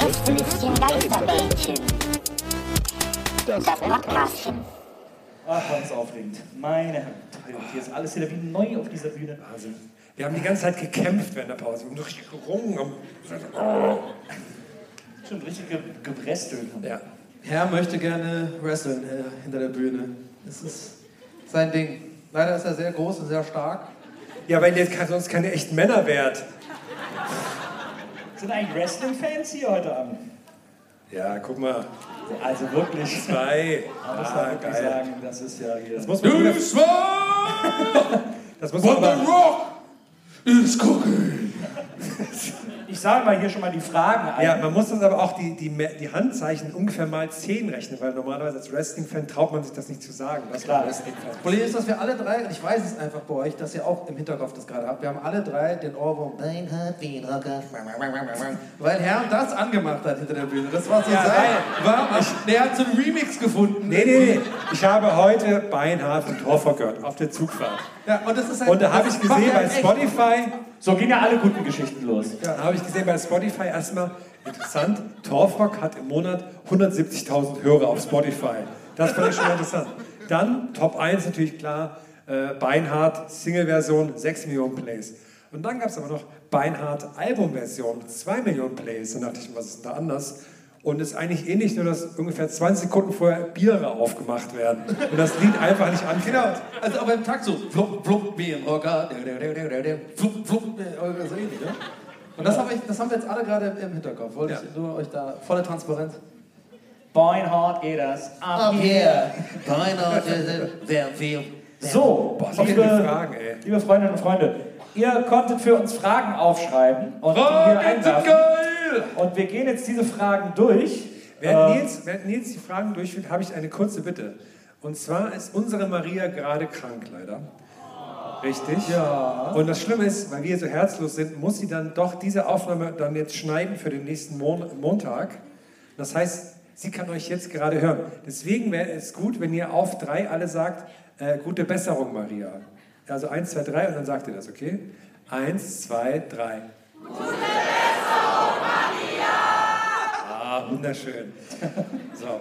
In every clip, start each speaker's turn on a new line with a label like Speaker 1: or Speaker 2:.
Speaker 1: Gästelistchen Geisterbällchen. Das Podcastchen.
Speaker 2: Ach, was aufregend. Meine Herren. Hier ist alles wieder wie neu auf dieser Bühne.
Speaker 3: Wahnsinn. Wir haben die ganze Zeit gekämpft während der Pause. Wir haben richtig gerungen.
Speaker 2: Schon richtig ge gebrestelt.
Speaker 3: Ja.
Speaker 4: Herr möchte gerne wresteln äh, hinter der Bühne. Das ist sein Ding. Leider ist er sehr groß und sehr stark.
Speaker 3: ja, weil ihr sonst keine echten Männer wärt.
Speaker 2: Sind eigentlich Wrestling-Fans hier heute Abend?
Speaker 3: Ja, guck mal.
Speaker 2: Also wirklich.
Speaker 3: Zwei.
Speaker 2: Man muss
Speaker 3: Ah,
Speaker 2: man wirklich
Speaker 3: geil.
Speaker 2: sagen, das ist ja hier.
Speaker 3: Das muss man wieder, das muss man aber,
Speaker 4: Rock is cooking.
Speaker 2: Ich sage mal hier schon mal die Fragen ein.
Speaker 3: ja, man muss das aber auch die, die, die Handzeichen ungefähr mal 10 rechnen, weil normalerweise als Wrestling-Fan traut man sich das nicht zu sagen. Das
Speaker 2: Klar.
Speaker 3: war Wrestling-Fan.
Speaker 4: Problem ist, dass wir alle drei, und ich weiß es einfach bei euch, dass ihr auch im Hinterkopf das gerade habt, wir haben alle drei den Ohrwurm Beinhard wie ein Rocker. Weil Herr das angemacht hat hinter der Bühne. Das war so
Speaker 3: Ja,
Speaker 4: sein. Warm-up. Der hat so einen Remix gefunden.
Speaker 3: Nee, nee, nee. Ich habe heute Beinhard von Torfolk gehört, auf der Zugfahrt.
Speaker 4: Ja, und das ist halt,
Speaker 3: Und da habe ich gesehen bei. Spotify,
Speaker 2: So gehen ja alle guten Geschichten los.
Speaker 3: Ja, habe ich gesehen bei Spotify erstmal, interessant, Torfrock hat im Monat 170.000 Hörer auf Spotify. Das fand ich schon interessant. Dann Top 1 natürlich klar, äh, Beinhard Single-Version 6 Millionen Plays. Und dann gab es aber noch Beinhard Album-Version 2 Millionen Plays. Da dachte ich, was ist denn da anders? Und es ist eigentlich ähnlich, nur dass ungefähr 20 Sekunden vorher Biere aufgemacht werden. Und das Lied einfach nicht anfängt.
Speaker 4: Genau, also aber im Takt so, flupp, flupp, wie ein Rocker, flupp, flupp, so ähnlich, ne? Und das, hab ich, das haben wir jetzt alle gerade im Hinterkopf. Wollte
Speaker 3: Ja.
Speaker 4: ich nur euch da, volle Transparenz.
Speaker 2: Beinhard geht das. Ab,
Speaker 4: here, Beinhard, wer will.
Speaker 2: So,
Speaker 3: Boah, so
Speaker 2: liebe,
Speaker 3: viele Fragen, ey.
Speaker 2: liebe Freundinnen und Freunde, ihr konntet für uns Fragen aufschreiben und hier
Speaker 3: Fragen sind
Speaker 2: einwerfen. Und wir gehen jetzt diese Fragen durch.
Speaker 3: Während
Speaker 2: Äh,
Speaker 3: Nils, während Nils die Fragen durchführt, habe ich eine kurze Bitte. Und zwar ist unsere Maria gerade krank, leider. Richtig? Ja. Und das Schlimme ist, weil wir so herzlos sind, muss sie dann doch diese Aufnahme dann jetzt schneiden für den nächsten Mon Montag. Das heißt, sie kann euch jetzt gerade hören. Deswegen wäre es gut, wenn ihr auf drei alle sagt, äh, gute Besserung, Maria. Also eins, zwei, drei und dann sagt ihr das, okay? Eins, zwei, drei. Ah, wunderschön. So,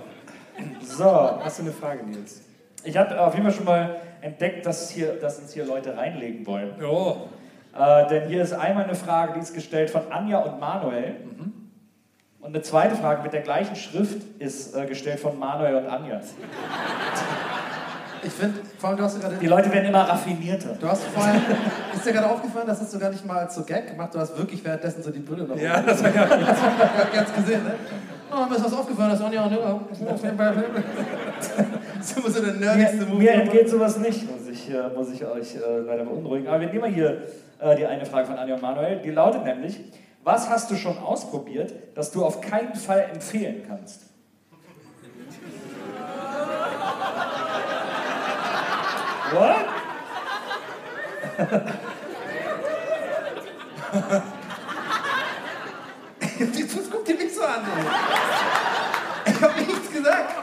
Speaker 2: so,
Speaker 3: hast du eine Frage, Nils?
Speaker 2: ich habe auf jeden Fall schon mal entdeckt, dass, hier, dass uns hier Leute reinlegen wollen.
Speaker 3: Oh,
Speaker 2: Äh, denn hier ist einmal eine Frage, die ist gestellt von Anja und Manuel. Und eine zweite Frage mit der gleichen Schrift ist äh, gestellt von Manuel und Anja.
Speaker 4: Ich finde, vor allem, du hast ja gerade.
Speaker 2: Die Leute werden immer raffinierter.
Speaker 4: Du hast vorher, ist dir gerade aufgefallen, das hast du gar nicht mal als so Gag gemacht, du hast wirklich währenddessen so die Brille noch
Speaker 3: ja, das war ja.
Speaker 4: ganz gesehen, ne? Oh, mir ist was aufgefallen, das Anja und Das ist immer so der nerdigste Move.
Speaker 2: mir entgeht sowas nicht, muss ich, äh, muss ich euch äh, leider beunruhigen. Aber wir nehmen mal hier äh, die eine Frage von Anja und Manuel. Die lautet nämlich, was hast du schon ausprobiert, das du auf keinen Fall empfehlen kannst? What?
Speaker 4: Das guckt dir nicht so an, ey. Ich habe nichts gesagt.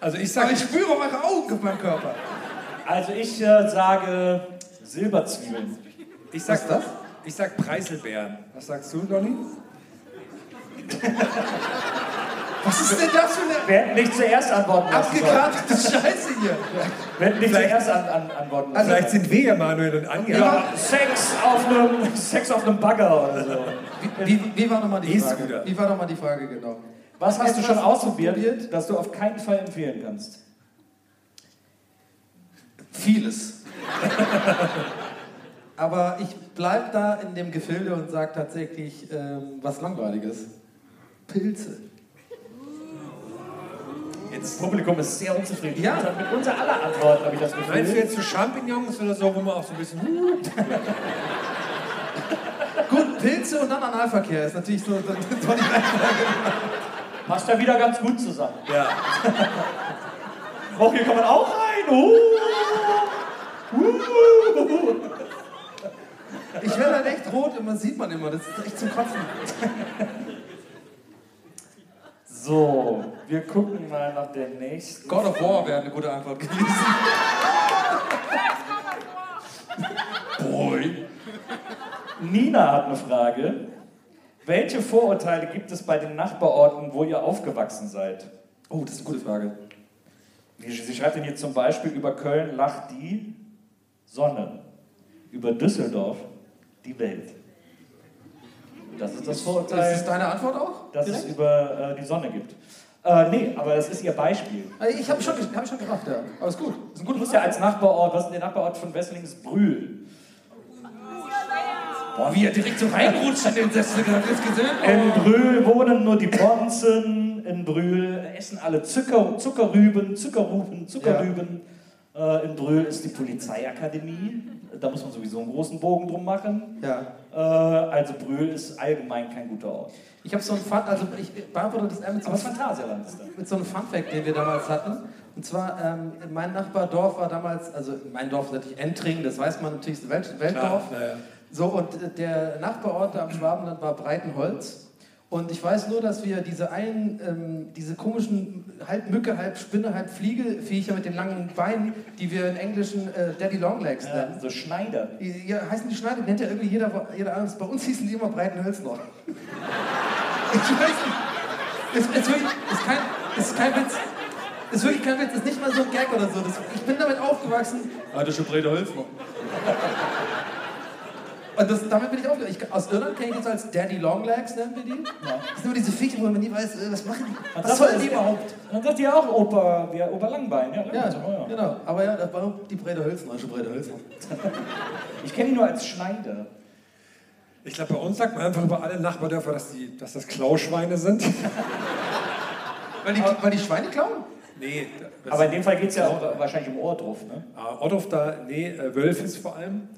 Speaker 3: Also ich
Speaker 4: Aber
Speaker 3: sage,
Speaker 4: ich spüre eure Augen auf meinem Körper.
Speaker 2: Also ich äh, sage Silberzwiebeln.
Speaker 3: ich sag
Speaker 4: Was das?
Speaker 3: Ich sag Preiselbeeren. Was sagst du, Donny?
Speaker 4: Was ist denn das für eine
Speaker 2: Wir hätten nicht zuerst antworten lassen
Speaker 4: abgekartete Scheiße hier?
Speaker 2: Wir hätten nicht
Speaker 3: Vielleicht-
Speaker 2: zuerst an, an, antworten lassen
Speaker 3: Vielleicht sind wir ja Manuel und Anja.
Speaker 2: ja, Sex auf einem Sex auf einem Bagger oder so.
Speaker 4: Wie, wie war nochmal die. Frage? Wie war nochmal die Frage genau?
Speaker 2: Was hast du schon ausprobiert,
Speaker 4: ausprobiert?
Speaker 2: das du auf keinen Fall empfehlen kannst?
Speaker 4: Vieles. Aber ich bleib da in dem Gefilde und sage tatsächlich ähm, was Langweiliges. Pilze.
Speaker 2: Das Publikum ist sehr unzufrieden.
Speaker 4: Ja.
Speaker 2: Mit unserer aller Antwort habe ich das Gefühl.
Speaker 3: Meinst du jetzt so Champignons oder so, wo man auch so ein bisschen.
Speaker 4: Gut, Pilze und dann Analverkehr ist natürlich so, so, die Reihenfolge.
Speaker 2: Passt ja wieder ganz gut zusammen.
Speaker 3: Ja.
Speaker 2: Oh, hier kann man auch rein. Uh. Uh.
Speaker 4: Ich werde dann echt rot und man sieht man immer, das ist echt zum Kotzen.
Speaker 2: So, wir gucken mal nach der nächsten.
Speaker 4: God of War wäre eine gute Antwort gewesen.
Speaker 2: Boy. Nina hat eine Frage. Welche Vorurteile gibt es bei den Nachbarorten, wo ihr aufgewachsen seid?
Speaker 4: Oh, das ist eine gute Frage.
Speaker 2: Sie schreibt denn hier zum Beispiel über Köln lacht die Sonne, über Düsseldorf die Welt. Das ist das Vorurteil,
Speaker 4: Ist das deine Antwort auch?
Speaker 2: dass es
Speaker 4: direkt?
Speaker 2: über äh, die Sonne gibt. Äh, nee, aber das ist ihr Beispiel.
Speaker 4: Äh, Ich habe schon, hab schon gerafft, ja. Aber ist gut. Ist ein
Speaker 2: Du musst ja als Nachbarort, was ist denn der Nachbarort von Wesseling ist Brühl.
Speaker 4: Boah, wie er direkt so reinrutscht in den Sessel, habt gesehen?
Speaker 2: In Brühl wohnen nur die Bonzen, in Brühl essen alle Zucker, Zuckerrüben, Zuckerruben, Zuckerrüben. Äh, in Brühl ist die Polizeiakademie. Da muss man sowieso einen großen Bogen drum machen.
Speaker 4: Ja.
Speaker 2: Äh, also Brühl ist allgemein kein guter Ort.
Speaker 4: Ich habe so einen Fun, also ich beantworte das eher mit so, einem,
Speaker 2: Phantasialand ist da.
Speaker 4: mit so einem Fun-Fact, den wir damals hatten. Und zwar, ähm, mein Nachbardorf war damals, also mein Dorf ist natürlich Entring, das weiß man natürlich, ist Welt, Weltdorf.
Speaker 3: Ja, ja.
Speaker 4: So, und der Nachbarort am Schwabenland war Breitenholz. Und ich weiß nur, dass wir diese einen, ähm, diese komischen halb Mücke, halb Spinne, halb Fliege Viecher mit den langen Beinen, die wir in Englischen äh, Daddy Longlegs
Speaker 2: Ja,
Speaker 4: nennen.
Speaker 2: so Schneider.
Speaker 4: Ja, heißen die Schneider, nennt ja irgendwie jeder, jeder anders. Bei uns hießen die immer Breitenhölzner. Ich weiß nicht. Ist, ist, wirklich, ist, kein, ist kein Witz. Ist wirklich kein Witz. Ist nicht mal so ein Gag oder so. Das, ich bin damit aufgewachsen. Ah, das ist schon Brede Hölzner. Und das, damit bin ich aufgewachsen. Ich, aus Irland kenne ich das als Daddy Longlegs, nennen wir die. Das sind immer diese Viecher, wo man nie weiß, äh, was machen die? Was sollen die überhaupt?
Speaker 2: Dann sagt ihr auch Opa, wie Opa Langbein. Ja,
Speaker 4: Ja,
Speaker 2: ja.
Speaker 4: genau. Aber ja, das war die Brede Hölzner, schon Brede Hölzner.
Speaker 2: Ich kenne ihn nur als Schneider.
Speaker 3: Ich glaube, bei uns sagt man einfach über alle Nachbardörfer, dass, die, dass das Klauschweine sind.
Speaker 4: Weil die, weil die Schweine klauen?
Speaker 3: Nee,
Speaker 2: Aber in dem Fall geht es ja auch wahrscheinlich um Ohrdruff, ne?
Speaker 3: Ah, Ottof da, nee, äh, Wölfis vor allem.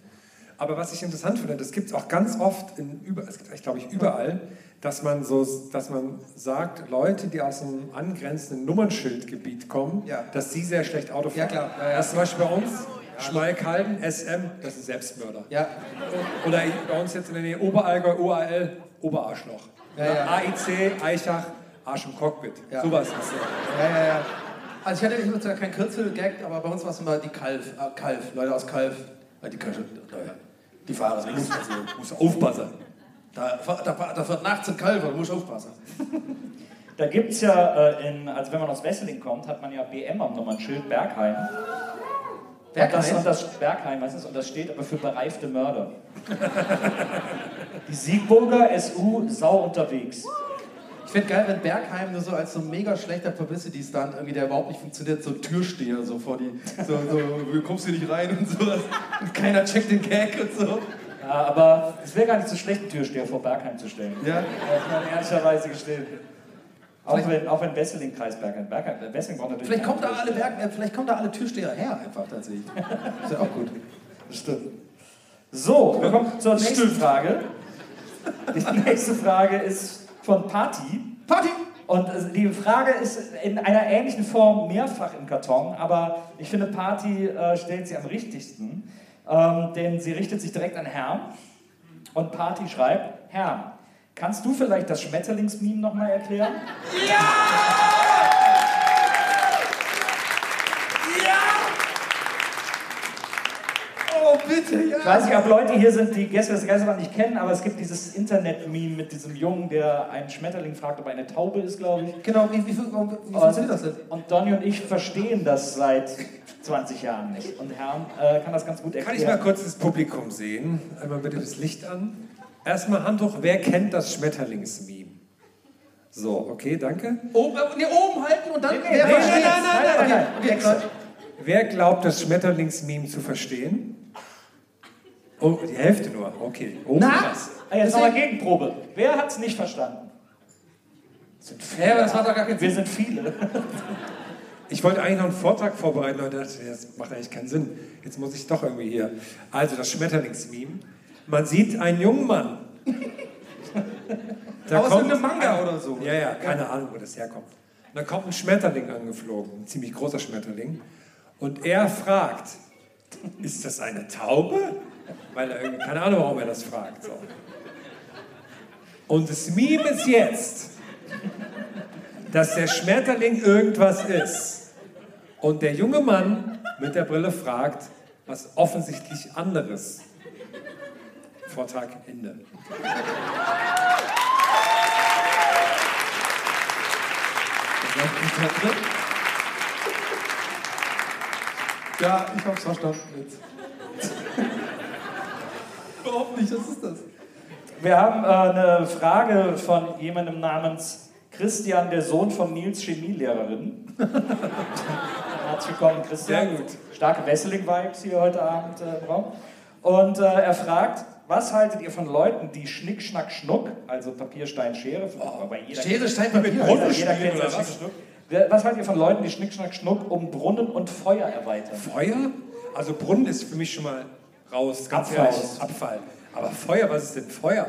Speaker 3: Aber was ich interessant finde, das gibt es auch ganz oft, in über, es gibt eigentlich, glaube ich, überall, dass man, so, dass man sagt, Leute, die aus einem angrenzenden Nummernschildgebiet kommen,
Speaker 4: Ja.
Speaker 3: dass sie sehr schlecht Auto fahren.
Speaker 4: Ja, klar. Ja, ja.
Speaker 3: Das ist zum Beispiel bei uns, Schmalkalden, SM, das ist Selbstmörder.
Speaker 4: Ja.
Speaker 3: Oder bei uns jetzt in der Nähe Oberallgäu, OAL, Oberarschloch.
Speaker 4: Ja, ja.
Speaker 3: AIC, Eichach, Arsch im Cockpit.
Speaker 4: Ja.
Speaker 3: Sowas ist ja.
Speaker 4: Ja, ja, ja. Also ich hatte ich zwar kein Kürzel-Gag, aber bei uns war es immer die Kalf, äh, Kalf, Leute aus Kalf. Äh, Die Köche, Leute. Die Fahrer sind muss, also, muss aufpassen. Da, da, da wird nachts ein Kalf, da muss aufpassen.
Speaker 2: Da gibt es ja, äh, in, also wenn man aus Wesseling kommt, hat man ja BM am Nummernschild Bergheim. Und das,
Speaker 4: Bergheim?
Speaker 2: und das Bergheim, was ist Und das steht aber für bereifte Mörder. Die Siegburger SU sau unterwegs.
Speaker 4: Ich finde geil, wenn Bergheim nur so als so ein mega schlechter Publicity-Stunt, irgendwie, der überhaupt nicht funktioniert, so Türsteher so vor die, so, so, du kommst hier nicht rein und sowas. Und keiner checkt den Gag und so.
Speaker 2: Ja, aber es wäre gar nicht so schlecht, einen Türsteher vor Bergheim zu stellen.
Speaker 4: Ja.
Speaker 2: Muss man ehrlicherweise gestehen. Auch wenn, auch wenn Wesseling Kreis Bergheim. Bergheim Wesseling braucht natürlich.
Speaker 4: Vielleicht kommen da alle Berg, äh, vielleicht kommen da alle Türsteher her einfach tatsächlich. Ist ja auch gut.
Speaker 2: Stimmt. So, wir kommen zur nächsten Frage. Die nächste Frage ist von Party.
Speaker 4: Party!
Speaker 2: Und äh, die Frage ist in einer ähnlichen Form mehrfach im Karton, aber ich finde, Party äh, stellt sie am richtigsten, ähm, denn sie richtet sich direkt an Herrn. Und Party schreibt: Herr, kannst du vielleicht das Schmetterlingsmeme nochmal erklären?
Speaker 4: Ja.
Speaker 2: Ich weiß nicht, ob Leute hier sind, die Gäste des Geisterbahn nicht kennen, aber es gibt dieses Internet-Meme mit diesem Jungen, der einen Schmetterling fragt, ob er eine Taube ist, glaube ich.
Speaker 4: Genau, wie, wie, wie, wie funktioniert das denn?
Speaker 2: Und Donny und ich verstehen das seit 20 Jahren nicht. Und Herrn äh, kann das ganz gut
Speaker 3: Kann
Speaker 2: erklären.
Speaker 3: ich mal kurz das Publikum sehen? Einmal bitte das Licht an. Erstmal Hand hoch, wer kennt das Schmetterlingsmeme? So, okay, danke.
Speaker 4: Oben, äh, nee, oben halten und dann.
Speaker 2: Nee, nee,
Speaker 4: wer
Speaker 2: nee,
Speaker 4: versteht's?
Speaker 2: nein, nein, nein, nein, nein.
Speaker 4: Okay, okay,
Speaker 3: Wer glaubt, das Schmetterlingsmeme zu verstehen? Oh, die Hälfte nur. Okay. Oh,
Speaker 4: Na?
Speaker 3: krass.
Speaker 2: Ah, jetzt nochmal Gegenprobe. Wer hat es nicht verstanden? Das sind viele.
Speaker 4: Ja, aber das macht doch gar keinen
Speaker 2: Wir
Speaker 4: Sinn.
Speaker 2: sind viele.
Speaker 3: Ich wollte eigentlich noch einen Vortrag vorbereiten, aber dachte, das macht eigentlich keinen Sinn. Jetzt muss ich doch irgendwie hier. Also das Schmetterlingsmeme. Man sieht einen jungen Mann. Da
Speaker 4: Aus
Speaker 3: kommt
Speaker 4: irgendeinem Manga
Speaker 3: ein-
Speaker 4: oder so.
Speaker 3: Ja, ja, keine Ahnung, wo das herkommt. Und dann kommt ein Schmetterling angeflogen, ein ziemlich großer Schmetterling. Und er fragt, ist das eine Taube? Weil er irgendwie, keine Ahnung, warum er das fragt. So. Und das Meme ist jetzt, dass der Schmetterling irgendwas ist. Und der junge Mann mit der Brille fragt, was offensichtlich anderes. Vortrag Ende.
Speaker 4: Ja, ich hab's verstanden jetzt. Überhaupt nicht, was ist das?
Speaker 2: Wir haben äh, eine Frage von jemandem namens Christian, der Sohn von Nils Chemielehrerin. Herzlich willkommen, Christian.
Speaker 3: Sehr gut.
Speaker 2: Starke Wesseling-Vibes hier heute Abend äh, im Raum. Und äh, er fragt, was haltet ihr von Leuten, die Schnick, Schnack, Schnuck, also Papier, Stein, Schere, bei jeder
Speaker 4: Schere, Stein, Papier.
Speaker 2: jeder, jeder kennt das Schnick? Schnuck. Was haltet ihr von Leuten, die Schnick, Schnack, Schnuck um Brunnen und Feuer erweitern?
Speaker 3: Feuer? Also Brunnen ist für mich schon mal raus, ganz
Speaker 2: Abfall.
Speaker 3: ehrlich. Abfall. Aber Feuer, was ist denn Feuer?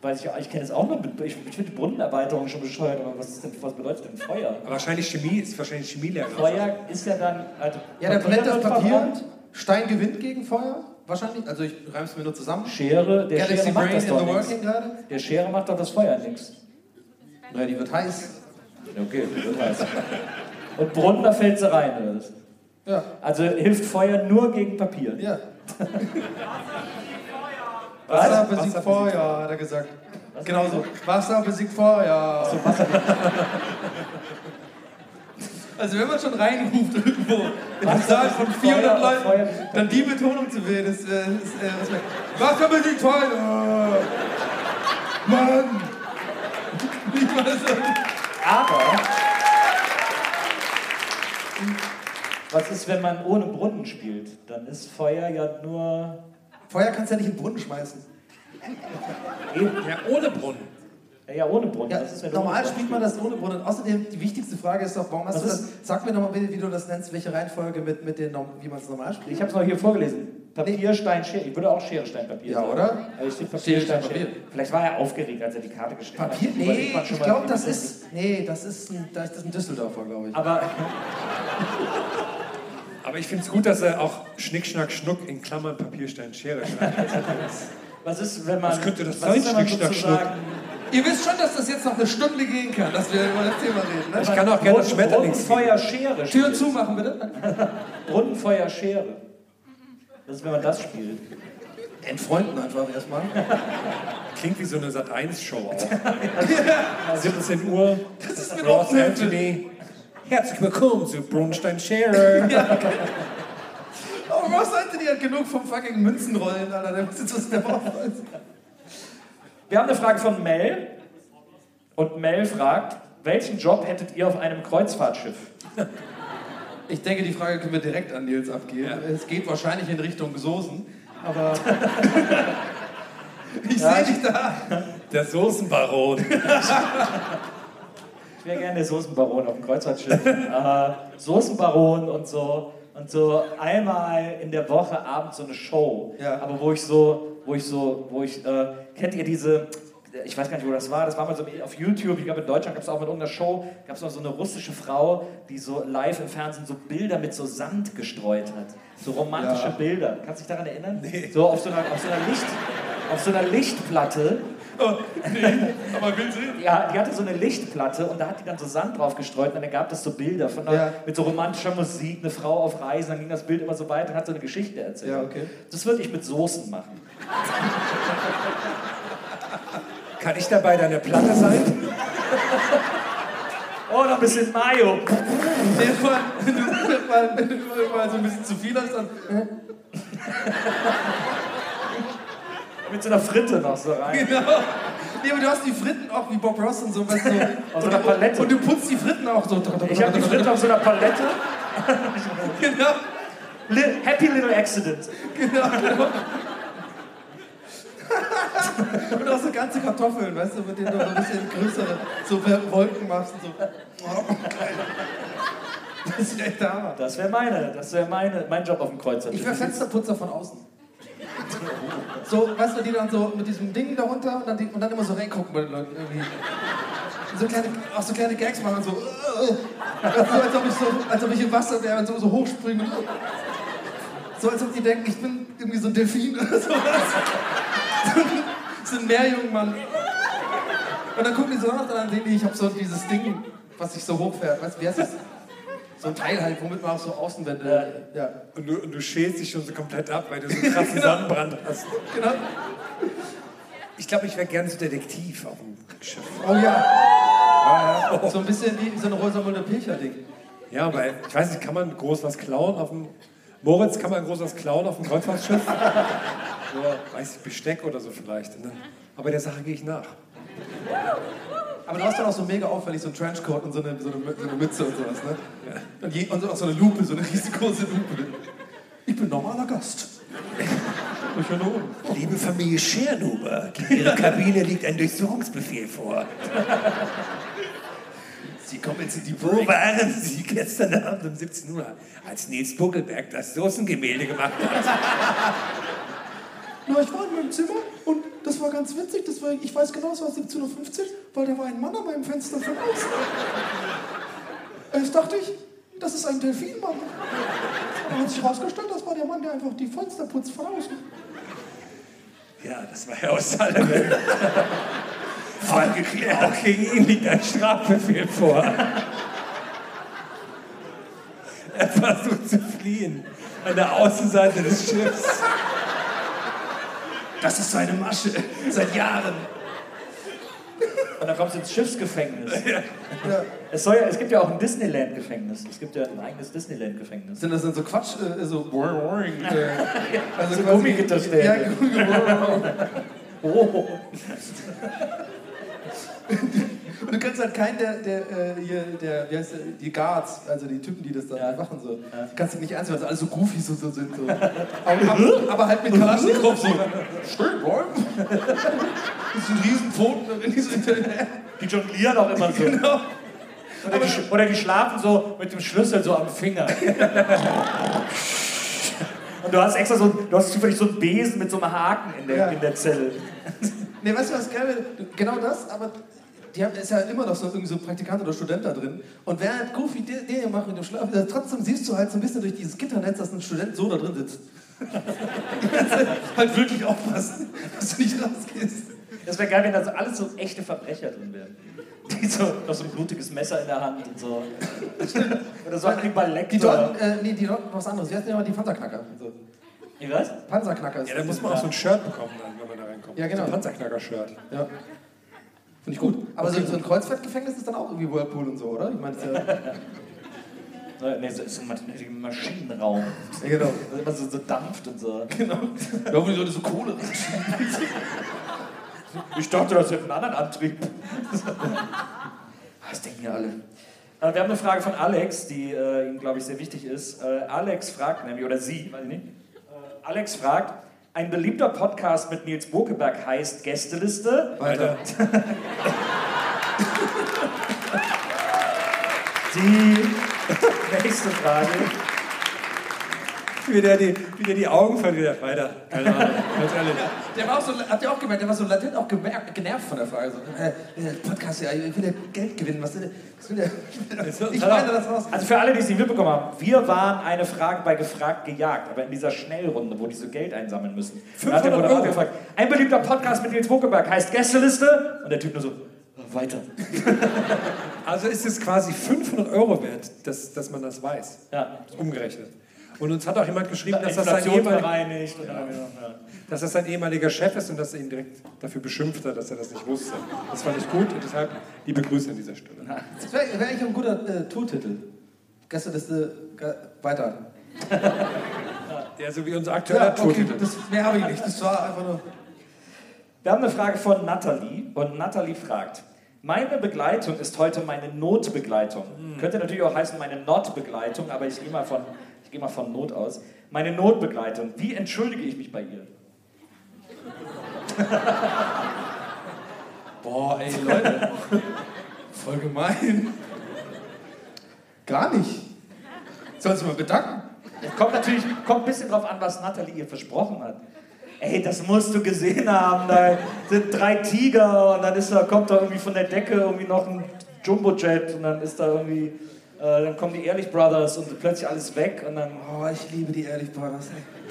Speaker 2: Weiß ich, ich kenne es auch nur, mit- ich, ich finde Brunnenerweiterung schon bescheuert, aber was, ist denn, was bedeutet denn Feuer?
Speaker 3: Aber wahrscheinlich Chemie ist wahrscheinlich Chemielehrer.
Speaker 2: Feuer ist ja dann. Also
Speaker 4: Ja, der brennt das Papier.
Speaker 2: verbrannt.
Speaker 4: Stein gewinnt gegen Feuer, wahrscheinlich. Also ich reim's mir nur zusammen.
Speaker 2: Schere, der
Speaker 4: Galaxy
Speaker 2: Schere macht
Speaker 4: Brain
Speaker 2: das doch
Speaker 4: the
Speaker 2: nichts.
Speaker 4: working gerade.
Speaker 2: Der Schere macht doch das Feuer nichts.
Speaker 4: Naja, die wird heiß.
Speaker 2: Okay, das heißt. Und Brunnen, da fällt sie rein, oder was?
Speaker 4: Ja,
Speaker 2: Also hilft Feuer nur gegen Papier.
Speaker 4: ja.
Speaker 2: Was?
Speaker 4: Wasser besiegt Feuer, hat er gesagt. Genau so. Wasser besiegt Feuer. Also wenn man schon reinruft irgendwo in einen Saal von 400
Speaker 2: Feuer, Feuer
Speaker 4: Leuten,
Speaker 2: besiegt
Speaker 4: dann die Betonung zu wählen, ist, äh, ist äh, Respekt. Wasser besiegt Feuer. Mann. Ich weiß nicht.
Speaker 2: Aber. Was ist, wenn man ohne Brunnen spielt? Dann ist Feuer ja nur.
Speaker 4: Feuer kannst du ja nicht in den Brunnen schmeißen.
Speaker 3: Ja, ohne Brunnen.
Speaker 2: Ja, ohne Brunnen.
Speaker 4: Ja,
Speaker 2: ist,
Speaker 4: normal spielt man das ohne Brunnen. Außerdem, die wichtigste Frage ist doch, warum hast
Speaker 2: Was
Speaker 4: du das? Sag mir nochmal bitte, wie du das nennst, welche Reihenfolge mit, mit den, wie man es normal spielt.
Speaker 2: Ich habe es noch hier vorgelesen. Papier, Stein, Schere. Ich würde auch Schere, Stein, Papier
Speaker 4: Ja,
Speaker 2: sagen.
Speaker 4: oder?
Speaker 2: Ich steht Papier,
Speaker 4: Schere,
Speaker 2: Stein.
Speaker 4: Papier.
Speaker 2: Vielleicht war er aufgeregt, als er die Karte gestellt hat.
Speaker 4: Papier? Nee, ich glaube, das ist. Nee, das ist ein, das ist ein Düsseldorfer, glaube ich.
Speaker 2: Aber
Speaker 3: Aber ich finde es gut, dass er auch Schnick, Schnack, Schnuck in Klammern Papier, Stein, Schere schreibt.
Speaker 2: was ist, wenn man.
Speaker 3: Was könnte das
Speaker 2: was
Speaker 3: sein, Schnick, Schnack,
Speaker 2: sozusagen
Speaker 4: Ihr wisst schon, dass das jetzt noch eine Stunde gehen kann, dass wir über das Thema reden, ne?
Speaker 3: Ich kann auch gerne Schmetterlings.
Speaker 2: Feuer, Schere
Speaker 4: Tür zumachen, bitte.
Speaker 2: Brunnen, Feuer, Schere. Das ist, wenn man das spielt.
Speaker 4: Entfreunden einfach erstmal.
Speaker 3: Klingt wie so eine Sat1-Show auch. 17 Uhr.
Speaker 4: Das ist mir
Speaker 3: Ross. Anthony. Herzlich willkommen zu Brunstein Schere.
Speaker 4: Oh, Ross Anthony hat genug vom fucking Münzenrollen, Alter. Der muss jetzt was in der Bauch
Speaker 2: Wir haben eine Frage von Mel. Und Mel fragt: Welchen Job hättet ihr auf einem Kreuzfahrtschiff?
Speaker 4: Ich denke, die Frage können wir direkt an Nils abgeben. Es geht wahrscheinlich in Richtung Soßen, aber. ich
Speaker 2: Ja,
Speaker 4: sehe
Speaker 2: ich-
Speaker 4: dich da.
Speaker 3: Der Soßenbaron.
Speaker 2: Ich wäre gerne der Soßenbaron auf dem Kreuzfahrtschiff. äh, Soßenbaron und so. Und so einmal in der Woche abends so eine Show.
Speaker 4: Ja.
Speaker 2: Aber wo ich so, wo ich so, wo ich, äh, kennt ihr diese, ich weiß gar nicht, wo das war, das war mal so auf YouTube, ich glaube in Deutschland gab es auch mit irgendeiner Show, gab es noch so eine russische Frau, die so live im Fernsehen so Bilder mit so Sand gestreut hat. So romantische
Speaker 4: Ja.
Speaker 2: Bilder. Kannst du dich daran erinnern? So auf so einer, auf so einer Licht, auf so einer Lichtplatte
Speaker 3: Aber will sie?
Speaker 2: Ja, die hatte so eine Lichtplatte und da hat die dann so Sand drauf gestreut und dann gab es so Bilder von einer,
Speaker 4: Ja.
Speaker 2: mit so romantischer Musik, eine Frau auf Reisen, dann ging das Bild immer so weiter und hat so eine Geschichte erzählt.
Speaker 4: Ja, okay.
Speaker 2: Das würde ich mit Soßen machen.
Speaker 3: Kann ich dabei deine Platte sein?
Speaker 2: Oh, noch ein bisschen Mayo.
Speaker 4: Wenn du, allem, wenn du mal so ein bisschen zu viel hast, dann.
Speaker 2: Mit so einer Fritte noch so rein.
Speaker 4: Genau. Nee, aber du hast die Fritten auch wie Bob Ross und so, weißt du.
Speaker 2: Auf so einer Palette.
Speaker 4: Und du putzt die Fritten auch so.
Speaker 2: Ich habe die Fritte auf so einer Palette.
Speaker 4: Genau.
Speaker 2: Li Happy Little Accident.
Speaker 4: Und auch so ganze Kartoffeln, weißt du, mit denen du ein bisschen größere so Wolken machst und so. Oh, geil. Das ist echt Hammer.
Speaker 2: Das wäre meine, das wäre meine, mein Job auf dem Kreuzer.
Speaker 4: Ich wäre Fensterputzer von außen. So, weißt du, die dann so mit diesem Ding darunter und dann, die, und dann immer so reingucken bei den Leuten irgendwie. So kleine, auch so kleine Gags machen, so. So, als, ob ich so als ob ich im Wasser wäre und so, so hochspringen. So, als ob die denken, ich bin irgendwie so ein Delfin oder sowas. So ein, so ein Meerjungmann. Und dann gucken die so nach und dann sehen die, ich habe so dieses Ding, was sich so hochfährt. Weißt du, wie heißt das? So ein Teil halt, womit man auch so Außenwände. Ja.
Speaker 3: Und du, und du schälst dich schon so komplett ab, weil du so einen krassen Sonnenbrand hast.
Speaker 4: Genau.
Speaker 3: Ich glaube, ich wäre gerne so Detektiv auf dem Schiff.
Speaker 4: Oh ja. ja, ja. So ein bisschen wie so ein Rosamunde Pilcher-Ding.
Speaker 3: Ja, weil, ich weiß nicht, kann man groß was klauen auf dem... Moritz, kann man groß was klauen auf dem Kreuzfahrtschiff? so, weiß ich, Besteck oder so vielleicht. Dann, aber der Sache gehe ich nach.
Speaker 4: Aber du hast dann auch so mega auffällig so ein Trenchcoat und so eine, so eine, so eine Mütze und sowas, ne? Und, je, und auch so eine Lupe, so eine riesengroße Lupe. Ich bin normaler Gast. Ich bin.
Speaker 3: Liebe Familie Schernuber, in Ihrer Kabine liegt ein Durchsuchungsbefehl vor.
Speaker 4: Sie kommen jetzt in die
Speaker 3: Wo waren Sie gestern Abend um 17 Uhr, als Nils Buckelberg das Soßengemälde gemacht hat?
Speaker 4: Na, ich war in meinem Zimmer und das war ganz witzig. Das war, ich weiß genau, es war 17.50 Uhr, weil da war ein Mann an meinem Fenster von außen. Erst dachte ich, das ist ein Delfinmann. Aber hat sich herausgestellt, das war der Mann, der einfach die Fenster putzt von außen.
Speaker 3: Ja, das war Herr aus Salem. Fall geklärt. Auch gegen ihn liegt ein Strafbefehl vor. Er versucht zu fliehen an der Außenseite des Schiffs.
Speaker 4: Das ist seine Masche, seit Jahren.
Speaker 2: Und dann kommst du ins Schiffsgefängnis. Es, soll ja, es gibt ja auch ein Disneyland-Gefängnis. Es gibt ja ein eigenes Disneyland-Gefängnis.
Speaker 4: Sind das dann so Quatsch, äh, so boing, boing, äh, also
Speaker 2: So Gummigitterstäbe.
Speaker 4: Ja, Gummigitterstäbe.
Speaker 2: Oh.
Speaker 4: Und du kannst halt keinen der, der, äh, hier, der, wie heißt der, die Guards, also die Typen, die das da
Speaker 2: Ja.
Speaker 4: machen, so, kannst du nicht ernst weil sie alle so goofy so, so sind. So. Aber, aber, halt mit Kalaschnikow so. Schön, boing. Das sind Riesenpfoten, rennen die so.
Speaker 2: Die jonglieren auch immer so.
Speaker 4: Genau.
Speaker 2: Oder die, oder die schlafen so mit dem Schlüssel so am Finger. Und du hast extra so, du hast zufällig so einen Besen mit so einem Haken in der,
Speaker 4: Ja.
Speaker 2: in der Zelle.
Speaker 4: Nee, weißt du was geil wäre? Genau das, aber die haben, ist ja immer noch so irgendwie so ein Praktikant oder Student da drin. Und während Goofy den hier macht mit dem Schlaf, äh, trotzdem siehst du halt so ein bisschen durch dieses Gitternetz, dass ein Student so da drin sitzt. halt wirklich aufpassen, dass du nicht rausgehst.
Speaker 2: Das wäre geil, wenn da so alles so echte Verbrecher drin wären. Die so, noch so ein blutiges Messer in der Hand und so. Oder so Hannibal
Speaker 4: Die
Speaker 2: Lecter.
Speaker 4: Dorten, äh, nee, die Dorten was anderes. Wie heißt denn immer die Panzerknacker? So.
Speaker 2: Wie was?
Speaker 4: Panzerknacker ist
Speaker 3: Ja, da muss man auch so ein Shirt bekommen, dann, wenn man da reinkommt.
Speaker 4: Ja, genau.
Speaker 3: So ein Panzerknacker-Shirt.
Speaker 4: Ja. Finde ich gut. Aber so, so ein Kreuzfahrtgefängnis ist dann auch irgendwie Whirlpool und so, oder? Ich meine, das ist ja.
Speaker 2: Nee, so ist ein Mas- ein Maschinenraum.
Speaker 4: ja genau.
Speaker 2: Das immer so, so dampft und so.
Speaker 4: genau. Da wo die Leute so Kohle.
Speaker 2: Ich dachte, das hätte einen anderen Antrieb. Das denken ja alle. Äh, Wir haben eine Frage von Alex, die äh, Ihnen, glaube ich, sehr wichtig ist. Äh, Alex fragt nämlich, oder sie, weiß ich nicht. Alex fragt, ein beliebter Podcast mit Nils Bokeberg heißt Gästeliste.
Speaker 4: Weiter.
Speaker 2: Die nächste Frage.
Speaker 3: wie, der die, wie der die Augen verdreht. Weiter, keine Ahnung, ganz ehrlich.
Speaker 4: Der war auch so, habt ihr auch gemerkt, der war so latent auch gemerkt, genervt von der Frage. So, äh, äh, Podcast, ja, ich will ja Geld gewinnen. Was, will der- was will der? Ich meine das raus.
Speaker 2: Also für alle, die es nicht mitbekommen haben, wir waren eine Frage bei Gefragt gejagt, aber in dieser Schnellrunde, wo die so Geld einsammeln müssen. Dann hat der
Speaker 3: 500
Speaker 2: Moderator
Speaker 3: Euro.
Speaker 2: gefragt, ein beliebter Podcast mit Nils Buckeberg heißt Gästeliste und der Typ nur so, weiter.
Speaker 3: Also ist es quasi 500 Euro wert, dass, dass man das weiß.
Speaker 2: Ja.
Speaker 3: Umgerechnet. Und uns hat auch jemand geschrieben, dass das, sein ehemaliger, dass das sein ehemaliger Chef ist und dass er ihn direkt dafür beschimpft hat, dass er das nicht wusste. Das fand ich gut und deshalb liebe Grüße an dieser Stelle.
Speaker 4: Das wäre wär eigentlich ein guter äh, Tourtitel. Gästeliste äh, weiter.
Speaker 3: Ja, so wie unser aktueller
Speaker 4: Ja, okay,
Speaker 3: Tourtitel.
Speaker 4: das, mehr habe ich nicht. Das war einfach nur.
Speaker 2: Wir haben eine Frage von Nathalie und Nathalie fragt, meine Begleitung ist heute meine Notbegleitung. Könnte natürlich auch heißen meine Notbegleitung, aber ich gehe mal von, ich gehe mal von Not aus. Meine Notbegleitung. Wie entschuldige ich mich bei ihr?
Speaker 4: Boah, ey, Leute. Voll gemein. Gar nicht. Sollst du mal bedanken?
Speaker 2: Es kommt natürlich kommt ein bisschen drauf an, was Nathalie ihr versprochen hat. Ey, das musst du gesehen haben. Da sind drei Tiger und dann ist da, kommt da irgendwie von der Decke irgendwie noch ein Jumbojet und dann ist da irgendwie, äh, dann kommen die Ehrlich Brothers und plötzlich alles weg und dann,
Speaker 4: Oh, ich liebe die Ehrlich Brothers.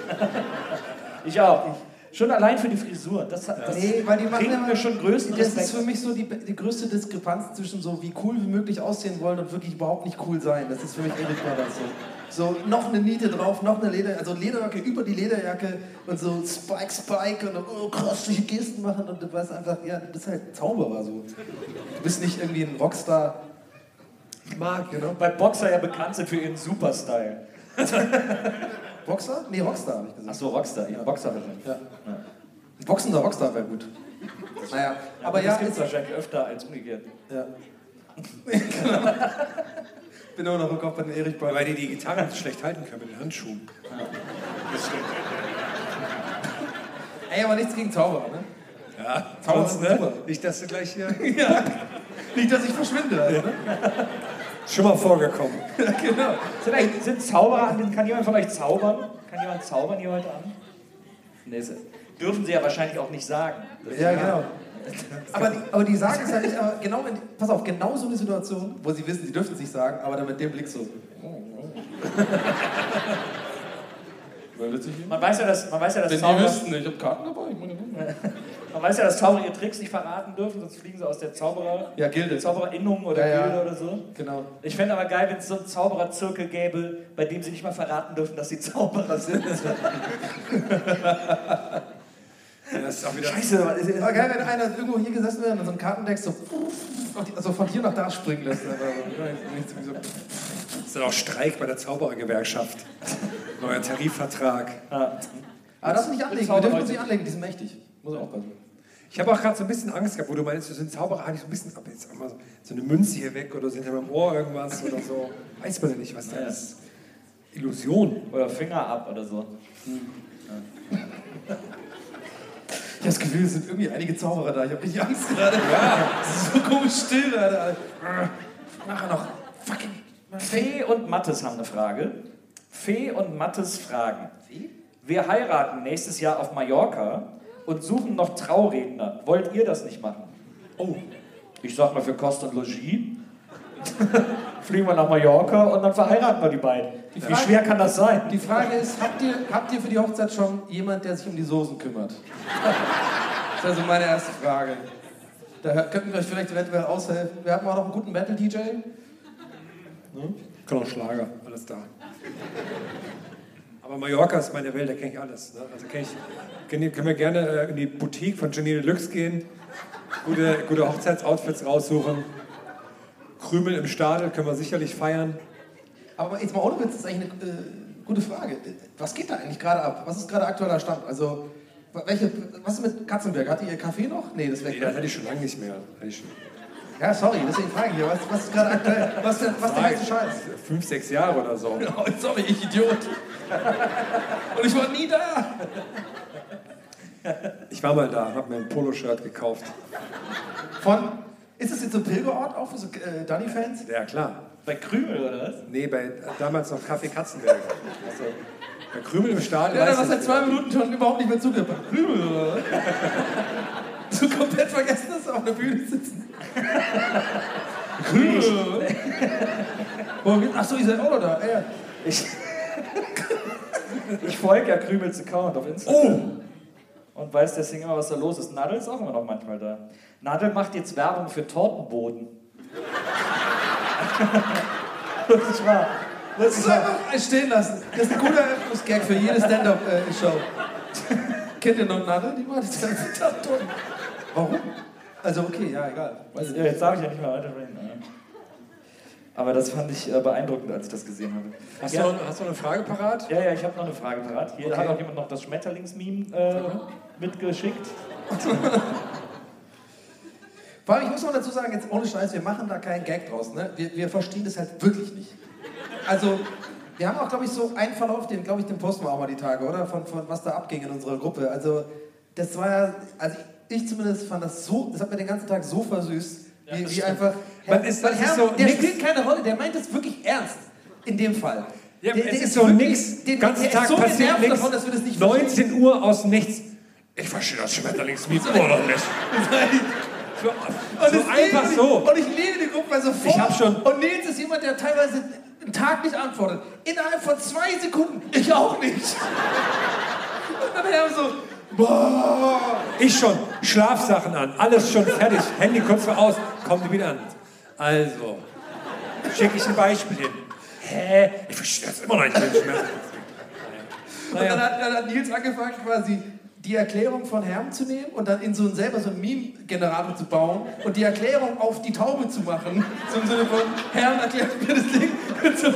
Speaker 2: ich auch. Schon allein für die Frisur. Das, das
Speaker 4: Nee, weil die machen immer-
Speaker 2: schon größten
Speaker 4: Das ist
Speaker 2: Respekt.
Speaker 4: für mich so die, die größte Diskrepanz zwischen so wie cool wie möglich aussehen wollen und wirklich überhaupt nicht cool sein. Das ist für mich Ehrlich Brothers so. So, noch eine Niete drauf, noch eine Leder, also Lederjacke über die Lederjacke und so Spike, Spike und oh, krassliche Gesten machen und du weißt einfach, ja, du bist halt Zauberer so. Du bist nicht irgendwie ein Rockstar.
Speaker 3: Marc, genau.
Speaker 2: Weil Boxer ja bekannt sind für ihren Superstyle.
Speaker 4: Boxer? Nee, Rockstar, habe ich gesagt.
Speaker 2: Achso, Rockstar, ja. Boxer wahrscheinlich.
Speaker 4: Ja. Ein boxender Rockstar wäre gut. Naja, aber ja,
Speaker 2: das gibt es
Speaker 4: ist,
Speaker 2: wahrscheinlich öfter als umgekehrt.
Speaker 4: ja. genau. Bin immer noch im Kopf bei den Erich.
Speaker 3: Weil die die Gitarre schlecht halten können mit den Handschuhen.
Speaker 4: Ey, aber nichts gegen Zauberer, ne?
Speaker 3: Ja,
Speaker 4: Zauberer sind
Speaker 3: ne?
Speaker 4: super.
Speaker 3: Nicht, dass du gleich hier...
Speaker 4: Nicht, dass ich verschwinde, also, ne?
Speaker 3: Schon mal vorgekommen.
Speaker 4: genau.
Speaker 2: Sind, sind Zauberer, an- kann jemand von euch zaubern? Kann jemand zaubern hier heute Abend? Nee, dürfen sie ja wahrscheinlich auch nicht sagen. Das-
Speaker 4: Ja, genau. Aber die, aber die sagen es halt nicht, aber genau, wenn, pass auf, genau so eine Situation, wo sie wissen, sie dürfen es nicht sagen, aber dann mit dem Blick so.
Speaker 2: Man weiß ja, dass, man weiß ja, dass
Speaker 4: Wenn die
Speaker 2: Zauberer,
Speaker 4: wüssten, ich hab Karten dabei. Ich meine,
Speaker 2: man weiß ja, dass Zauberer ihre Tricks nicht verraten dürfen, sonst fliegen sie aus der Zauberer,
Speaker 4: Ja, Gilde.
Speaker 2: Zauberinnung oder
Speaker 4: Ja, ja.
Speaker 2: Gilde oder so.
Speaker 4: Genau.
Speaker 2: Ich fände aber geil, wenn es so einen Zaubererzirkel gäbe, bei dem sie nicht mal verraten dürfen, dass sie Zauberer sind.
Speaker 3: Ja, das ist auch wieder...
Speaker 2: Scheiße, was ist-
Speaker 4: Aber geil, wenn einer irgendwo hier gesessen wäre und so ein Kartendeck so, also von hier nach da springen lässt. Aber so,
Speaker 3: Das ist dann auch Streik bei der Zauberergewerkschaft. Neuer Tarifvertrag.
Speaker 4: aber das nicht anlegen, wir dürfen uns nicht anlegen, die sind mächtig. Muss ich aufpassen.
Speaker 3: Ich habe auch gerade so ein bisschen Angst gehabt, wo du meinst, du sind Zauberer, hatte ich so ein bisschen, aber jetzt auch mal so, eine Münze hier weg oder sind hinter meinem Ohr irgendwas oder so. Weiß man ja nicht, was da
Speaker 2: Ja.
Speaker 3: ist. Illusion.
Speaker 2: Oder Finger ab oder so.
Speaker 4: Ich habe das Gefühl, es sind irgendwie einige Zauberer da. Ich habe richtig Angst gerade. Ja. Es ist so komisch still gerade. Nachher noch. Fucking.
Speaker 2: Fee und Mattes haben eine Frage. Fee und Mattes fragen. Wir heiraten nächstes Jahr auf Mallorca und suchen noch Trauredner. Wollt ihr das nicht machen? Oh, ich sag mal für Kost und Logis. Fliegen wir nach Mallorca und dann verheiraten wir die beiden. Wie
Speaker 4: Frage-
Speaker 2: schwer kann das sein?
Speaker 4: Die Frage ist, habt ihr, habt ihr für die Hochzeit schon jemand, der sich um die Soßen kümmert? Das ist also meine erste Frage. Da könnten wir euch vielleicht eventuell aushelfen. Wir hatten auch noch einen guten Metal-DJ.
Speaker 3: Kann auch Schlager, alles da. Aber Mallorca ist meine Welt, da kenne ich alles. Ne? Also kenn ich, können, können wir gerne äh, in die Boutique von Janine Deluxe gehen, gute, gute Hochzeitsoutfits raussuchen. Krümel im Stadel können wir sicherlich feiern.
Speaker 4: Aber jetzt mal ohne Witz, das ist eigentlich eine äh, gute Frage. Was geht da eigentlich gerade ab? Was ist gerade aktueller Stand? Also, welche, was ist mit Katzenberg? Hat die ihr Kaffee noch? Nee, das
Speaker 3: Nee,
Speaker 4: weg.
Speaker 3: das hatte ich schon lange nicht mehr.
Speaker 4: Ja, sorry, deswegen frage ich hier. Was, was ist gerade aktuell? Was, was der heiße Scheiß?
Speaker 3: fünf, sechs Jahre oder so.
Speaker 4: Oh, sorry, ich Idiot. Und ich war nie da.
Speaker 3: Ich war mal da, habe mir ein Poloshirt gekauft.
Speaker 4: Von, ist das jetzt so ein Pilgerort auch für so äh, Dunny-Fans?
Speaker 3: Ja, klar.
Speaker 2: Bei Krümel oder was?
Speaker 3: Nee, bei damals noch Kaffee Katzenberg. Der Krümel im Stadion.
Speaker 4: Ja, der
Speaker 3: weißt
Speaker 4: war
Speaker 3: du-
Speaker 4: seit zwei Minuten schon überhaupt nicht mehr zugehört. Krümel, oder? so komplett vergessen, dass er auf der Bühne sitzen. Krümel. Achso, ihr seid auch noch da. Ja.
Speaker 2: Ich, ich folge ja Krümels Account auf Instagram. Und weiß deswegen immer, was da los ist. Nadel ist auch immer noch manchmal da. Nadel macht jetzt Werbung für Tortenboden. das ist wahr. Das
Speaker 4: Das
Speaker 2: ist
Speaker 4: einfach stehen lassen. Das ist ein guter Eröffnungsgag für jede Stand-Up-Show. Kennt ihr noch Nadel? Die macht das ganze Tag tot. Warum? Also, okay, ja, egal.
Speaker 2: Ja, jetzt darf ich ja nicht mehr weiterreden. ne? Aber das fand ich äh, beeindruckend, als ich das gesehen habe.
Speaker 3: Hast,
Speaker 2: Ja.
Speaker 3: du noch, hast du eine Frage parat?
Speaker 2: Ja, ja, ich habe noch eine Frage parat. Hier
Speaker 3: Okay.
Speaker 2: hat auch jemand noch das Schmetterlingsmeme äh, mitgeschickt.
Speaker 4: Vor allem, ich muss noch dazu sagen, jetzt ohne Scheiß, wir machen da keinen Gag draus. Ne? Wir, wir verstehen das halt wirklich nicht. Also, wir haben auch, glaube ich, so einen Verlauf, den, glaube ich, den posten wir auch mal die Tage, oder? Von, von was da abging in unserer Gruppe. Also, das war ja, also ich, ich zumindest fand das so, das hat mir den ganzen Tag so versüßt, wie, wie einfach.
Speaker 3: Man ist-
Speaker 4: weil
Speaker 3: das ist
Speaker 4: Herr,
Speaker 3: so
Speaker 4: der
Speaker 3: nix-
Speaker 4: spielt keine Rolle, der meint es wirklich ernst. In dem Fall.
Speaker 3: Ja,
Speaker 4: der,
Speaker 3: es
Speaker 4: der
Speaker 3: ist so
Speaker 4: wirklich-
Speaker 3: nix.
Speaker 4: Der,
Speaker 3: ganzen Tag
Speaker 4: ist so
Speaker 3: passiert nichts.
Speaker 4: davon, dass wir das nicht verstehen.
Speaker 3: 19 Uhr aus dem Nichts. Ich verstehe das Schmetterlingsmiet immer noch nicht. So,
Speaker 4: Und
Speaker 3: so einfach
Speaker 4: ich.
Speaker 3: so.
Speaker 4: Und ich liebe die Gruppe sofort.
Speaker 3: Ich hab schon-
Speaker 4: Und Nils ist jemand, der teilweise einen Tag nicht antwortet. Innerhalb von zwei Sekunden. Ich auch nicht. Und dann haben so, boah.
Speaker 3: Ich schon. Schlafsachen an. Alles schon fertig. Handy kurz vor aus. Kommt wieder an. Also. Schicke ich ein Beispiel hin. Hä? Ich verstehe das immer noch nicht.
Speaker 4: Und dann hat, dann hat Nils angefangen, quasi die Erklärung von Herm zu nehmen und dann in so einen, selber so einen Meme-Generator zu bauen und die Erklärung auf die Taube zu machen. So im Sinne von, Herm erklärt mir das Ding. Und so,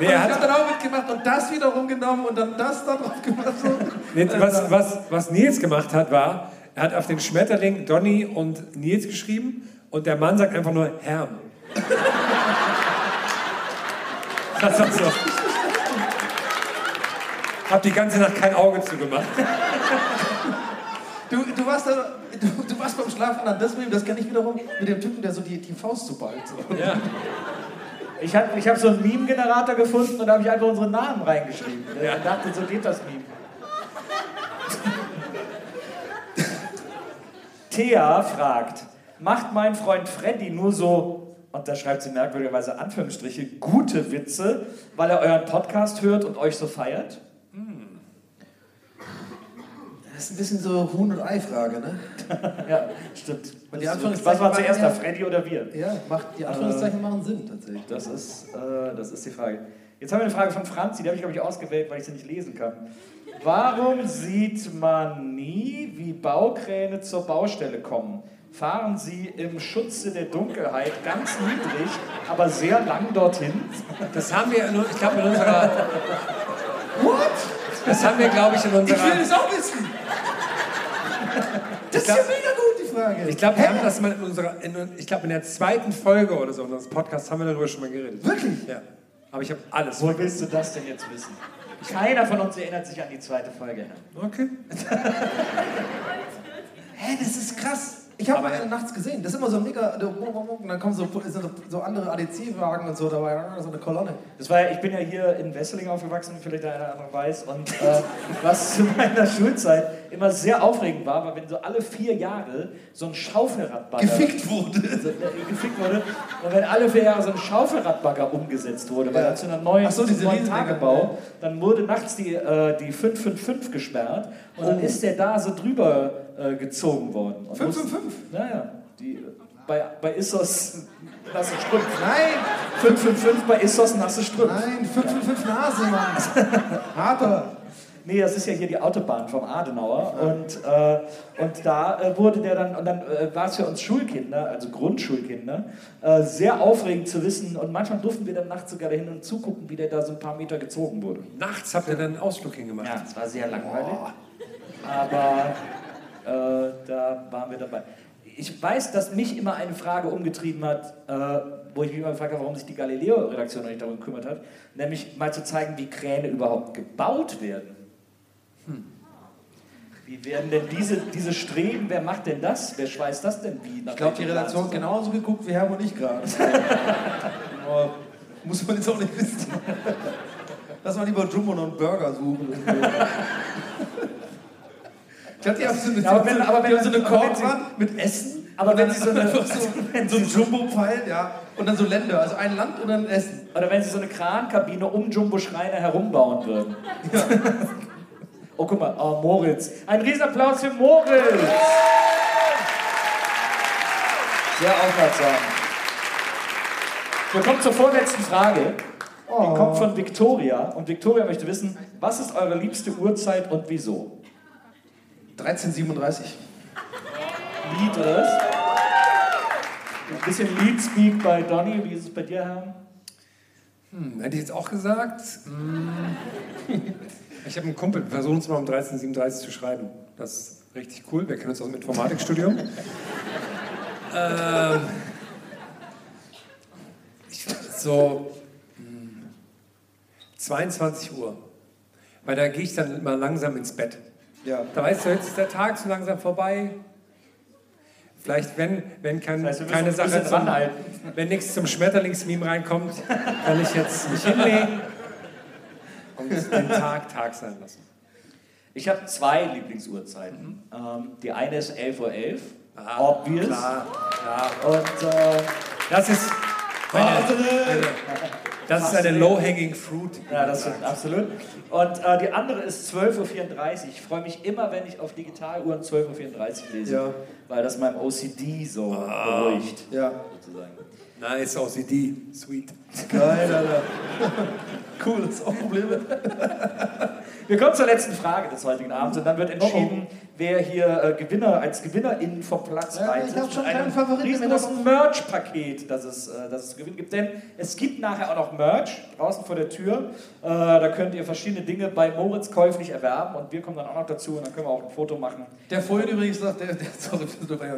Speaker 3: Nee,
Speaker 4: Und
Speaker 3: er
Speaker 4: ich habe
Speaker 3: hat,
Speaker 4: dann auch mitgemacht und das wiederum genommen und dann das da drauf gemacht.
Speaker 3: Nee, was, was, was Nils gemacht hat, war, er hat auf den Schmetterling Donny und Nils geschrieben und der Mann sagt einfach nur Herrn. Das war so. Hab die ganze Nacht kein Auge zugemacht.
Speaker 4: Du, du, warst da, du, du warst beim Schlafen an das Meme, das kenne ich wiederum, mit dem Typen, der so die, die Faust so ballt. So.
Speaker 3: Ja.
Speaker 2: Ich habe ich hab so einen Meme-Generator gefunden und da habe ich einfach unsere Namen reingeschrieben.
Speaker 3: Ja.
Speaker 2: Ich dachte, so geht das Meme. Thea fragt, macht mein Freund Freddy nur so, und da schreibt sie merkwürdigerweise Anführungsstriche, gute Witze, weil er euren Podcast hört und euch so feiert?
Speaker 4: Das ist ein bisschen so Huhn- und Ei-Frage, ne?
Speaker 2: Ja, stimmt.
Speaker 4: Und die Anführungszeichen
Speaker 2: Was war
Speaker 4: machen
Speaker 2: zuerst, da Freddy oder wir?
Speaker 4: Ja, macht, die Anführungszeichen machen Sinn tatsächlich.
Speaker 2: Das ist, äh, das ist die Frage. Jetzt haben wir eine Frage von Franzi, die habe ich, glaube ich, ausgewählt, weil ich sie nicht lesen kann. Warum sieht man nie, wie Baukräne zur Baustelle kommen? Fahren sie im Schutze der Dunkelheit ganz niedrig, aber sehr lang dorthin?
Speaker 3: Das haben wir, in, ich glaube, in unserer.
Speaker 4: What?
Speaker 3: Das haben wir, glaube ich, in
Speaker 4: Ich will
Speaker 3: unserer.
Speaker 4: das auch wissen! Das ist ja
Speaker 3: glaub-
Speaker 4: mega gut, die Frage.
Speaker 3: Ich glaube, wir haben das mal in unserer. In, ich glaube, in der zweiten Folge oder so unseres Podcasts haben wir darüber schon mal geredet.
Speaker 4: Wirklich?
Speaker 3: Ja. Aber ich habe alles.
Speaker 2: Wo willst du das denn jetzt wissen? Keiner von uns erinnert sich an die zweite Folge.
Speaker 3: Okay.
Speaker 4: Hä, das ist krass. Ich habe mal eine nachts gesehen. Das ist immer so mega. Und dann kommen so, so, andere ADC-Wagen und so dabei. So eine Kolonne.
Speaker 2: Das war ja, ich bin ja hier in Wesseling aufgewachsen, vielleicht der eine oder andere weiß. Und äh, was zu meiner Schulzeit immer sehr aufregend war, war, wenn so alle vier Jahre so ein Schaufelradbagger
Speaker 4: Gefickt wurde.
Speaker 2: so, äh, gefickt wurde. Und wenn alle vier Jahre so ein Schaufelradbagger umgesetzt wurde, weil
Speaker 4: Ja.
Speaker 2: dann zu einer neuen,
Speaker 4: Ach so, diese
Speaker 2: neuen Tagebau, dann wurde nachts die, äh, die 555 gesperrt und dann
Speaker 4: Oh.
Speaker 2: ist der da so drüber äh, gezogen worden. Und
Speaker 4: 555?
Speaker 2: Naja, die, äh, bei, bei Issos nasse Strümpfe.
Speaker 4: Nein,
Speaker 2: 555 bei Issos nasse Strümpfe.
Speaker 4: nein, 555 Nase, Mann. Harter.
Speaker 2: Nee, das ist ja hier die Autobahn vom Adenauer. Und, äh, und da äh, wurde der dann, und dann äh, war es für uns Schulkinder, also Grundschulkinder, äh, sehr aufregend zu wissen. Und manchmal durften wir dann nachts sogar dahin und zugucken, wie der da so ein paar Meter gezogen wurde.
Speaker 3: Nachts habt ihr dann einen Ausflug hingemacht.
Speaker 2: Ja, es war sehr langweilig. Aber äh, da waren wir dabei. Ich weiß, dass mich immer eine Frage umgetrieben hat, äh, wo ich mich immer gefragt habe, warum sich die Galileo-Redaktion noch nicht darum gekümmert hat, nämlich mal zu zeigen, wie Kräne überhaupt gebaut werden. Hm. Wie werden denn diese, diese Streben, wer macht denn das? Wer schweißt das denn wie?
Speaker 4: Ich glaube, die Redaktion hat genauso geguckt wie Herr und ich gerade. Muss man jetzt auch nicht wissen. Lass mal lieber Jumbo noch einen Burger suchen. Ich hatte ja so eine,
Speaker 2: Ja, aber wenn- aber wenn-
Speaker 4: so eine Korbwand mit Essen.
Speaker 2: Aber wenn sie so eine-
Speaker 4: so,
Speaker 2: wenn
Speaker 4: so ein Jumbo-Pfeil, ja. Und dann so Länder, also ein Land und dann Essen.
Speaker 2: Oder wenn sie so eine Krankabine um Jumbo Schreiner herumbauen würden. oh, guck mal, oh, Moritz. Ein Riesenapplaus für Moritz. Sehr aufmerksam. Wir kommen zur vorletzten Frage. Die kommt von Victoria. Und Victoria möchte wissen, was ist eure liebste Uhrzeit und wieso?
Speaker 4: 1337.
Speaker 2: Lied oder was? Ein bisschen Lead-Speak bei Donny. Wie ist es bei dir, Herr?
Speaker 3: Hm, hätte ich jetzt auch gesagt. hm, Ich habe einen Kumpel, wir versuchen es mal um 1337 zu schreiben. Das ist richtig cool. Wir kennen uns aus dem Informatikstudium. ähm, ich, so hm, 22 Uhr. Weil da gehe ich dann mal langsam ins Bett.
Speaker 4: Ja.
Speaker 3: Da weißt du, jetzt ist der Tag so langsam vorbei. Vielleicht, wenn, wenn kein,
Speaker 2: Das heißt,
Speaker 3: keine
Speaker 2: uns ein
Speaker 3: Sache
Speaker 2: ranhalten.
Speaker 3: wenn nichts zum Schmetterlingsmeme reinkommt, kann ich jetzt mich hinlegen und den Tag Tag sein lassen.
Speaker 2: Ich habe zwei Lieblingsuhrzeiten. Ähm, die eine ist 11.11 Uhr, obvious.
Speaker 3: Klar, ja.
Speaker 2: Und äh,
Speaker 3: Das ist, meine, eine, das ist eine low-hanging fruit.
Speaker 2: ja, das stimmt absolut. Und äh, die andere ist 12.34 Uhr. Ich freue mich immer, wenn ich auf Digitaluhren 12.34 Uhr lese,
Speaker 4: Ja.
Speaker 2: weil das meinem OCD so beruhigt.
Speaker 4: Ja.
Speaker 2: Sozusagen.
Speaker 3: Nice OCD, sweet.
Speaker 4: Geil, Alter. cool, das ist auch Probleme.
Speaker 2: Wir kommen zur letzten Frage des heutigen Abends und dann wird entschieden, wer hier äh, Gewinner als Gewinnerin vom Platz
Speaker 4: Ja,
Speaker 2: reitet.
Speaker 4: ich hab schon
Speaker 2: einem
Speaker 4: Favoriten im
Speaker 2: riesengroßen Merch-Paket, das es, äh, das es zu gewinnen gibt. Denn es gibt nachher auch noch Merch draußen vor der Tür. Äh, da könnt ihr verschiedene Dinge bei Moritz käuflich erwerben und wir kommen dann auch noch dazu und dann können wir auch ein Foto machen.
Speaker 4: Der vorhin übrigens sagt, der, der, sorry,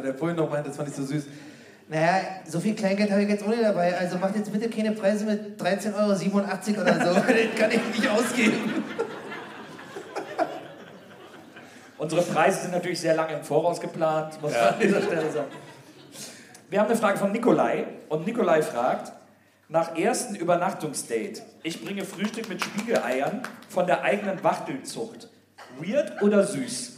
Speaker 4: der vorhin noch meint, das fand ich so süß. Naja, so viel Kleingeld habe ich jetzt nicht dabei, also macht jetzt bitte keine Preise mit 13,87 Euro oder so, den kann ich nicht ausgeben.
Speaker 2: Unsere Preise sind natürlich sehr lange im Voraus geplant, muss man an dieser Stelle sagen. Wir haben eine Frage von Nikolai und Nikolai fragt, nach ersten Übernachtungsdate, ich bringe Frühstück mit Spiegeleiern von der eigenen Wachtelzucht. Weird oder süß?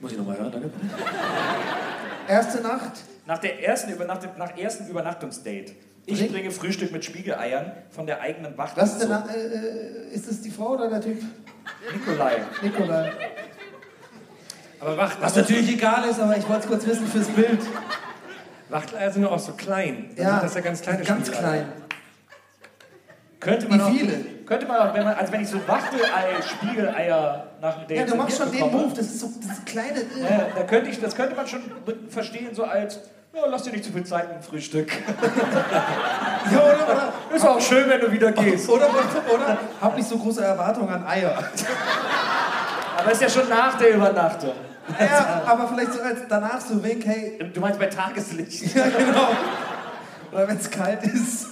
Speaker 4: Muss ich nochmal hören, danke. Erste Nacht,
Speaker 2: Nach, der ersten Übernacht nach ersten Übernachtungsdate, ich
Speaker 4: Bring-
Speaker 2: bringe Frühstück mit Spiegeleiern von der eigenen
Speaker 4: was ist, denn,
Speaker 2: Wachtelzucht.
Speaker 4: äh, ist das die Frau oder der Typ?
Speaker 2: Nikolai.
Speaker 4: Nikolai.
Speaker 3: Aber Wacht,
Speaker 4: Was natürlich egal ist, aber ich wollte es kurz wissen fürs Bild.
Speaker 3: Wachteleier sind ja auch so klein. Dann
Speaker 4: Ja,
Speaker 3: sind das ja ganz kleine
Speaker 4: Ganz
Speaker 3: Spiegeleier.
Speaker 4: klein.
Speaker 2: Könnte man
Speaker 4: Wie
Speaker 2: auch,
Speaker 4: viele?
Speaker 2: Könnte man auch, wenn man, also wenn ich so Wachtelei, Spiegeleier nach dem
Speaker 4: Ja, du machst schon den Move, das ist so das kleine. Äh.
Speaker 2: Ja, da könnte ich, das könnte man schon verstehen, so als, ja, lass dir nicht zu viel Zeit mit dem Frühstück.
Speaker 4: Ja, oder, oder,
Speaker 2: Ist auch schön, wenn du wieder gehst.
Speaker 4: oder, oder, oder hab nicht so große Erwartungen an Eier.
Speaker 2: Aber ist ja schon nach der Übernachtung.
Speaker 4: Ja, aber vielleicht so als danach so Wink, hey,
Speaker 2: Du meinst bei Tageslicht.
Speaker 4: ja genau. Oder wenn es kalt ist.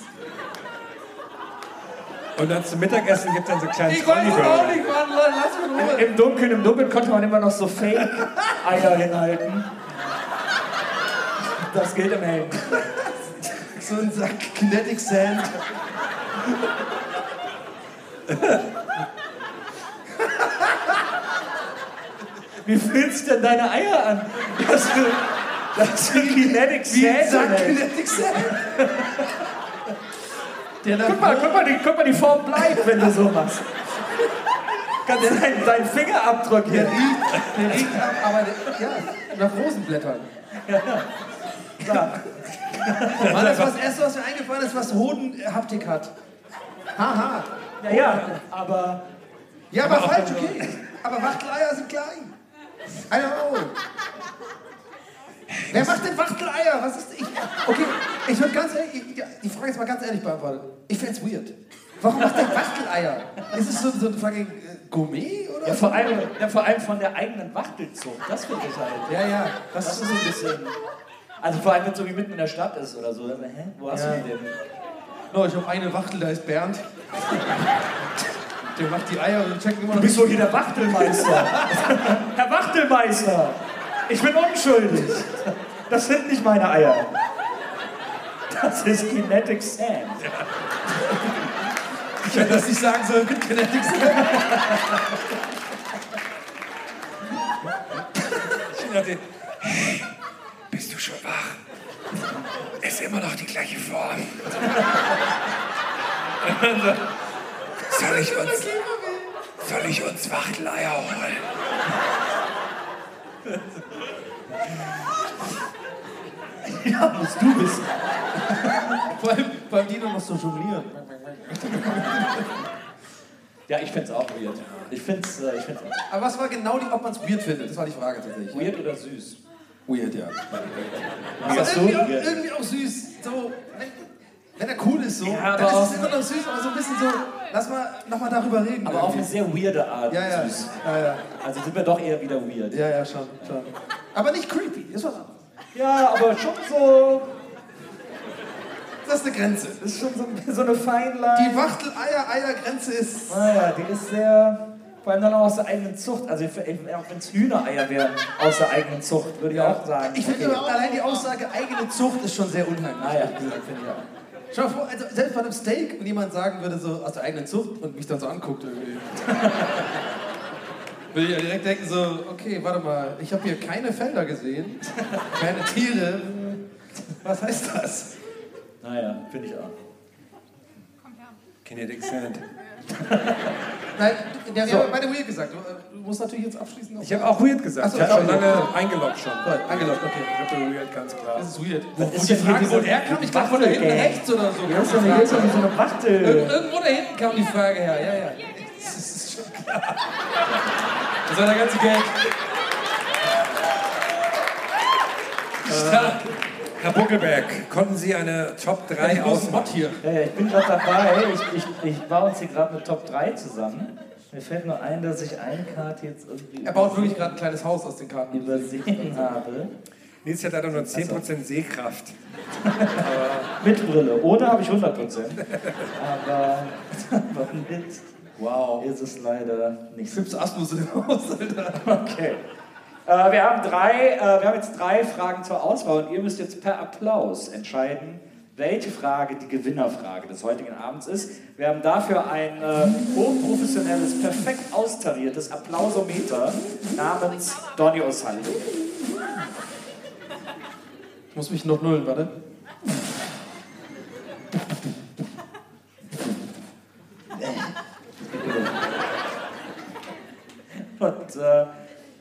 Speaker 3: Und dann zum Mittagessen gibt es dann so kleine
Speaker 4: Ich es auch nicht, Mann, Leute, lass mich Ruhe.
Speaker 2: Im Dunkeln, im Dunkeln konnte man immer noch so Fake-Eier hinhalten. Das gilt im Hellen.
Speaker 4: So ein Sack Kinetic Sand.
Speaker 2: Wie fühlst du denn deine Eier an? Dass du, dass du Kinetic
Speaker 4: Wie ein
Speaker 2: Sand
Speaker 4: Sack? Kinetic Sand. Der
Speaker 2: Guck mal, guck mal, die, guck mal, die Form bleibt, wenn du so machst. Kannst du deinen, deinen Fingerabdruck
Speaker 4: der
Speaker 2: hier.
Speaker 4: riecht, der riecht ab, aber der, ja, nach Rosenblättern.
Speaker 2: Klar.
Speaker 4: Mann, das das Erste, was mir eingefallen ist, was Hodenhaptik hat. Haha.
Speaker 2: Ja, ja, aber
Speaker 4: Ja, aber falsch, okay. Aber Wachteleier sind klein. I don't know. Wer macht denn Wachteleier? Was ist. Ich, okay, ich würde ganz ehrlich. Ich, die Frage ist mal ganz ehrlich beantwortet. Ich find's weird. Warum macht der Wachteleier? Ist es so, so ein fucking äh, Gourmet oder?
Speaker 2: ja, vor, allem, ja, vor allem von der eigenen Wachtelzucht. Das finde ich halt.
Speaker 4: Ja, ja.
Speaker 2: Das
Speaker 4: Das
Speaker 2: ist so ein bisschen. Also vor allem, wenn es so wie mitten in der Stadt ist oder so. Dann, Hä? Wo hast
Speaker 4: Ja.
Speaker 2: du die denn?
Speaker 4: No, ich habe eine Wachtel, da ist Bernd. Der macht die Eier und checkt immer noch.
Speaker 2: Du bist so hier der Wachtelmeister. Herr Wachtelmeister, ich bin unschuldig. Das sind nicht meine Eier. Das ist Kinetic Sand.
Speaker 4: Ich hätte das nicht sagen sollen mit Kinetic Sand.
Speaker 3: Ich dachte, hey, bist du schon wach? Ist immer noch die gleiche Form. Soll ich uns, soll ich uns Wachteleier holen?
Speaker 2: Ja, musst du wissen.
Speaker 4: Vor allem, vor allem Dino muss so jonglieren.
Speaker 2: Ja, ich find's auch weird. Ich find's, äh, ich find's auch.
Speaker 4: Aber was war genau die, ob man es weird findet? Das war die Frage tatsächlich.
Speaker 2: Weird oder süß?
Speaker 4: Weird, ja.
Speaker 2: Was
Speaker 4: Aber
Speaker 2: du?
Speaker 4: irgendwie, auch,
Speaker 2: Weird.
Speaker 4: irgendwie auch süß. So, wenn, wenn er cool ist, so,
Speaker 2: Ja,
Speaker 4: dann ist es immer noch süß, aber so ein bisschen so, lass mal nochmal darüber reden.
Speaker 2: Aber auf eine
Speaker 4: irgendwie.
Speaker 2: sehr weirde Art
Speaker 4: ja, ja,
Speaker 2: süß.
Speaker 4: ja, ja,
Speaker 2: Also sind wir doch eher wieder weird.
Speaker 4: ja, ja, schon, schon. Aber nicht creepy, ist was anderes.
Speaker 2: Ja, aber schon so.
Speaker 4: Das ist eine Grenze.
Speaker 2: Das ist schon so, so eine Feinline.
Speaker 4: Die Wachtel-Eier-Eier-Grenze ist.
Speaker 2: Naja, die ist sehr. Vor allem dann auch aus der eigenen Zucht. Also, auch wenn es Hühnereier wären aus der eigenen Zucht, würde ich auch sagen.
Speaker 4: Ich finde
Speaker 2: okay.
Speaker 4: allein die Aussage eigene Zucht ist schon sehr unheimlich.
Speaker 2: Naja, finde ich auch.
Speaker 4: Schau mal vor, also selbst bei einem Steak, wenn jemand sagen würde, so aus der eigenen Zucht und mich dann so anguckt irgendwie. würde ich ja direkt denken, so, okay, warte mal, ich habe hier keine Felder gesehen, keine Tiere. Was heißt das?
Speaker 2: Naja, finde ich auch.
Speaker 3: Kinetic Sand.
Speaker 4: Nein, der hat
Speaker 2: So.
Speaker 4: ja beide weird gesagt. Du, du musst natürlich jetzt abschließen. noch-
Speaker 3: Ich habe auch weird gesagt.
Speaker 4: So,
Speaker 3: ich habe schon lange eingeloggt schon.
Speaker 4: Gut, angelockt, okay.
Speaker 3: Ich habe weird, ganz klar.
Speaker 4: Das ist weird. Wo
Speaker 2: ist
Speaker 4: die Frage
Speaker 2: diese
Speaker 4: wohl herkam, ich glaube von da hinten rechts oder so.
Speaker 2: Hier ist doch doch so eine Wachtel.
Speaker 4: Irgend- Irgendwo da hinten kam die Frage her, ja, ja. Das ist schon klar. Das war der ganze Gag. Stark.
Speaker 3: Herr Buckelberg, konnten Sie eine Top 3
Speaker 4: Ich muss Mod hier.
Speaker 2: Ja, ich bin gerade dabei. Ich, ich, ich baue uns hier gerade eine Top 3 zusammen. Mir fällt nur ein, dass ich eine Karte jetzt irgendwie
Speaker 4: Er baut wirklich gerade ein kleines Haus aus den Karten.
Speaker 2: übersehen habe.
Speaker 3: Nils hat leider nur 10% Sehkraft.
Speaker 2: Mit Brille. Ohne habe ich 100 Prozent. Aber, aber mit
Speaker 4: Wow.
Speaker 2: ist es leider nicht so.
Speaker 4: Fips Asmus Haus, Alter.
Speaker 2: Okay. Äh, wir, haben drei, äh, wir haben jetzt drei Fragen zur Auswahl und ihr müsst jetzt per Applaus entscheiden, welche Frage die Gewinnerfrage des heutigen Abends ist. Wir haben dafür ein äh, hochprofessionelles, perfekt austariertes Applausometer namens Donny O'Sullivan.
Speaker 4: Ich muss mich noch nullen, warte.
Speaker 2: Und äh,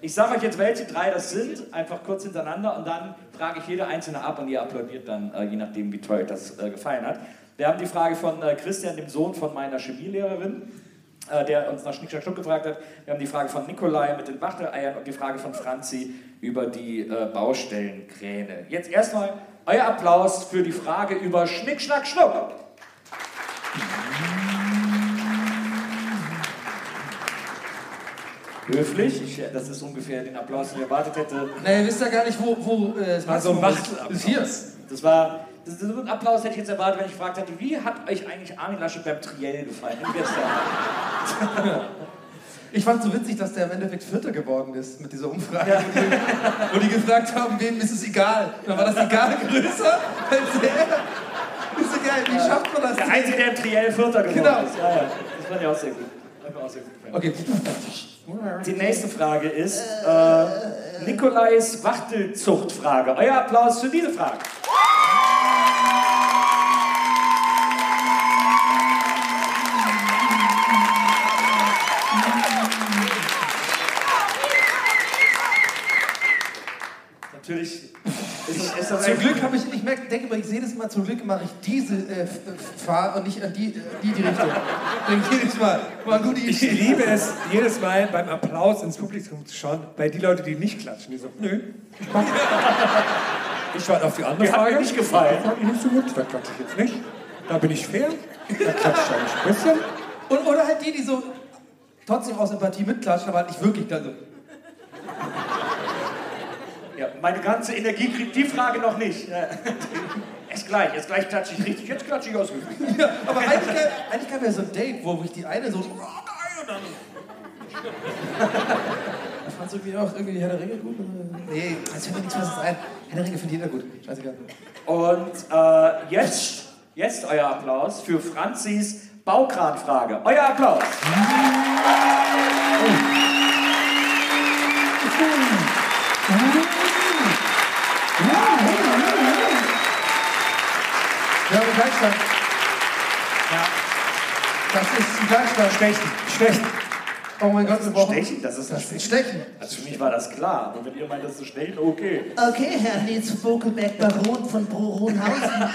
Speaker 2: ich sage euch jetzt, welche drei das sind, einfach kurz hintereinander und dann frage ich jede einzelne ab und ihr applaudiert dann, äh, je nachdem, wie toll euch das äh, gefallen hat. Wir haben die Frage von äh, Christian, dem Sohn von meiner Chemielehrerin, äh, der uns nach Schnick, Schnack, Schnuck gefragt hat. Wir haben die Frage von Nikolai mit den Wachteleiern und die Frage von Franzi über die äh, Baustellenkräne. Jetzt erstmal euer Applaus für die Frage über Schnick, Schnack, Schnuck. Höflich, ich, das ist ungefähr den Applaus, den ich erwartet hätte.
Speaker 4: Nee, ihr wisst ja gar nicht, wo, wo äh, das
Speaker 3: War so ein
Speaker 4: hier.
Speaker 2: Das war, das, so einen Applaus hätte ich jetzt erwartet, wenn ich gefragt hätte, wie hat euch eigentlich Armin Laschet beim Triell gefallen?
Speaker 4: Ich fand so witzig, dass der im Endeffekt Vierter geworden ist mit dieser Umfrage, wo, die, wo die gefragt haben, wem ist es egal. Dann war das Egal größer als er. Ist so geil, wie schafft man das?
Speaker 2: Der Einzige, der im Triell Vierter geworden
Speaker 4: Genau.
Speaker 2: ist. Ja, ja. Das fand ich auch sehr gut. Hat mir auch sehr gut gefallen.
Speaker 4: Okay.
Speaker 2: Die nächste Frage ist äh, Nikolais Wachtelzuchtfrage. Euer Applaus für diese Frage. Natürlich das
Speaker 4: Zum Glück habe ich, ich merke, denke immer, ich sehe das immer, zum Glück mache ich diese äh, äh, Fahr und nicht an die, äh, die, die Richtung. Denke jedes Mal, war eine gute
Speaker 3: Ich liebe es, jedes Mal beim Applaus ins Publikum zu schauen, bei die Leute, die nicht klatschen, die so, nö. Ich warte auf die andere
Speaker 2: Die hat mir
Speaker 3: Frage.
Speaker 2: nicht gefallen.
Speaker 3: Fand ich nicht so gut, da klatsche ich jetzt nicht. Da bin ich fair. Da klatsche ich ein bisschen.
Speaker 4: Und, oder halt die, die so trotzdem aus Empathie mitklatschen, aber halt nicht wirklich dann so.
Speaker 2: Ja, meine ganze Energie kriegt die Frage noch nicht. Ja. Gleich, erst gleich klatsche ich richtig, jetzt klatsche ich ausgeflügelt.
Speaker 4: Ja, aber eigentlich gab, eigentlich gab ja so ein Date, wo ich die eine so, oh geil, und dann. Fandst du irgendwie auch irgendwie Herr der Ringe gut? Nee, jetzt fällt mir nichts mehr ein. Herr der Ringe findet jeder gut. Scheißegal.
Speaker 2: Und äh, jetzt, jetzt euer Applaus für Franzis Baukranfrage. Euer Applaus.
Speaker 4: Wir Gleichstand.
Speaker 2: Ja.
Speaker 4: Das ist ein Gleichstand.
Speaker 3: Stechen, stechen.
Speaker 4: Oh mein Gott, wir brauchen...
Speaker 2: Stechen, das ist das
Speaker 4: ist Stechen.
Speaker 2: Also für mich war das klar, aber wenn ihr meint, das ist stechen, okay.
Speaker 5: Okay, Herr Nils Bokelberg, Baron von Broronhausen.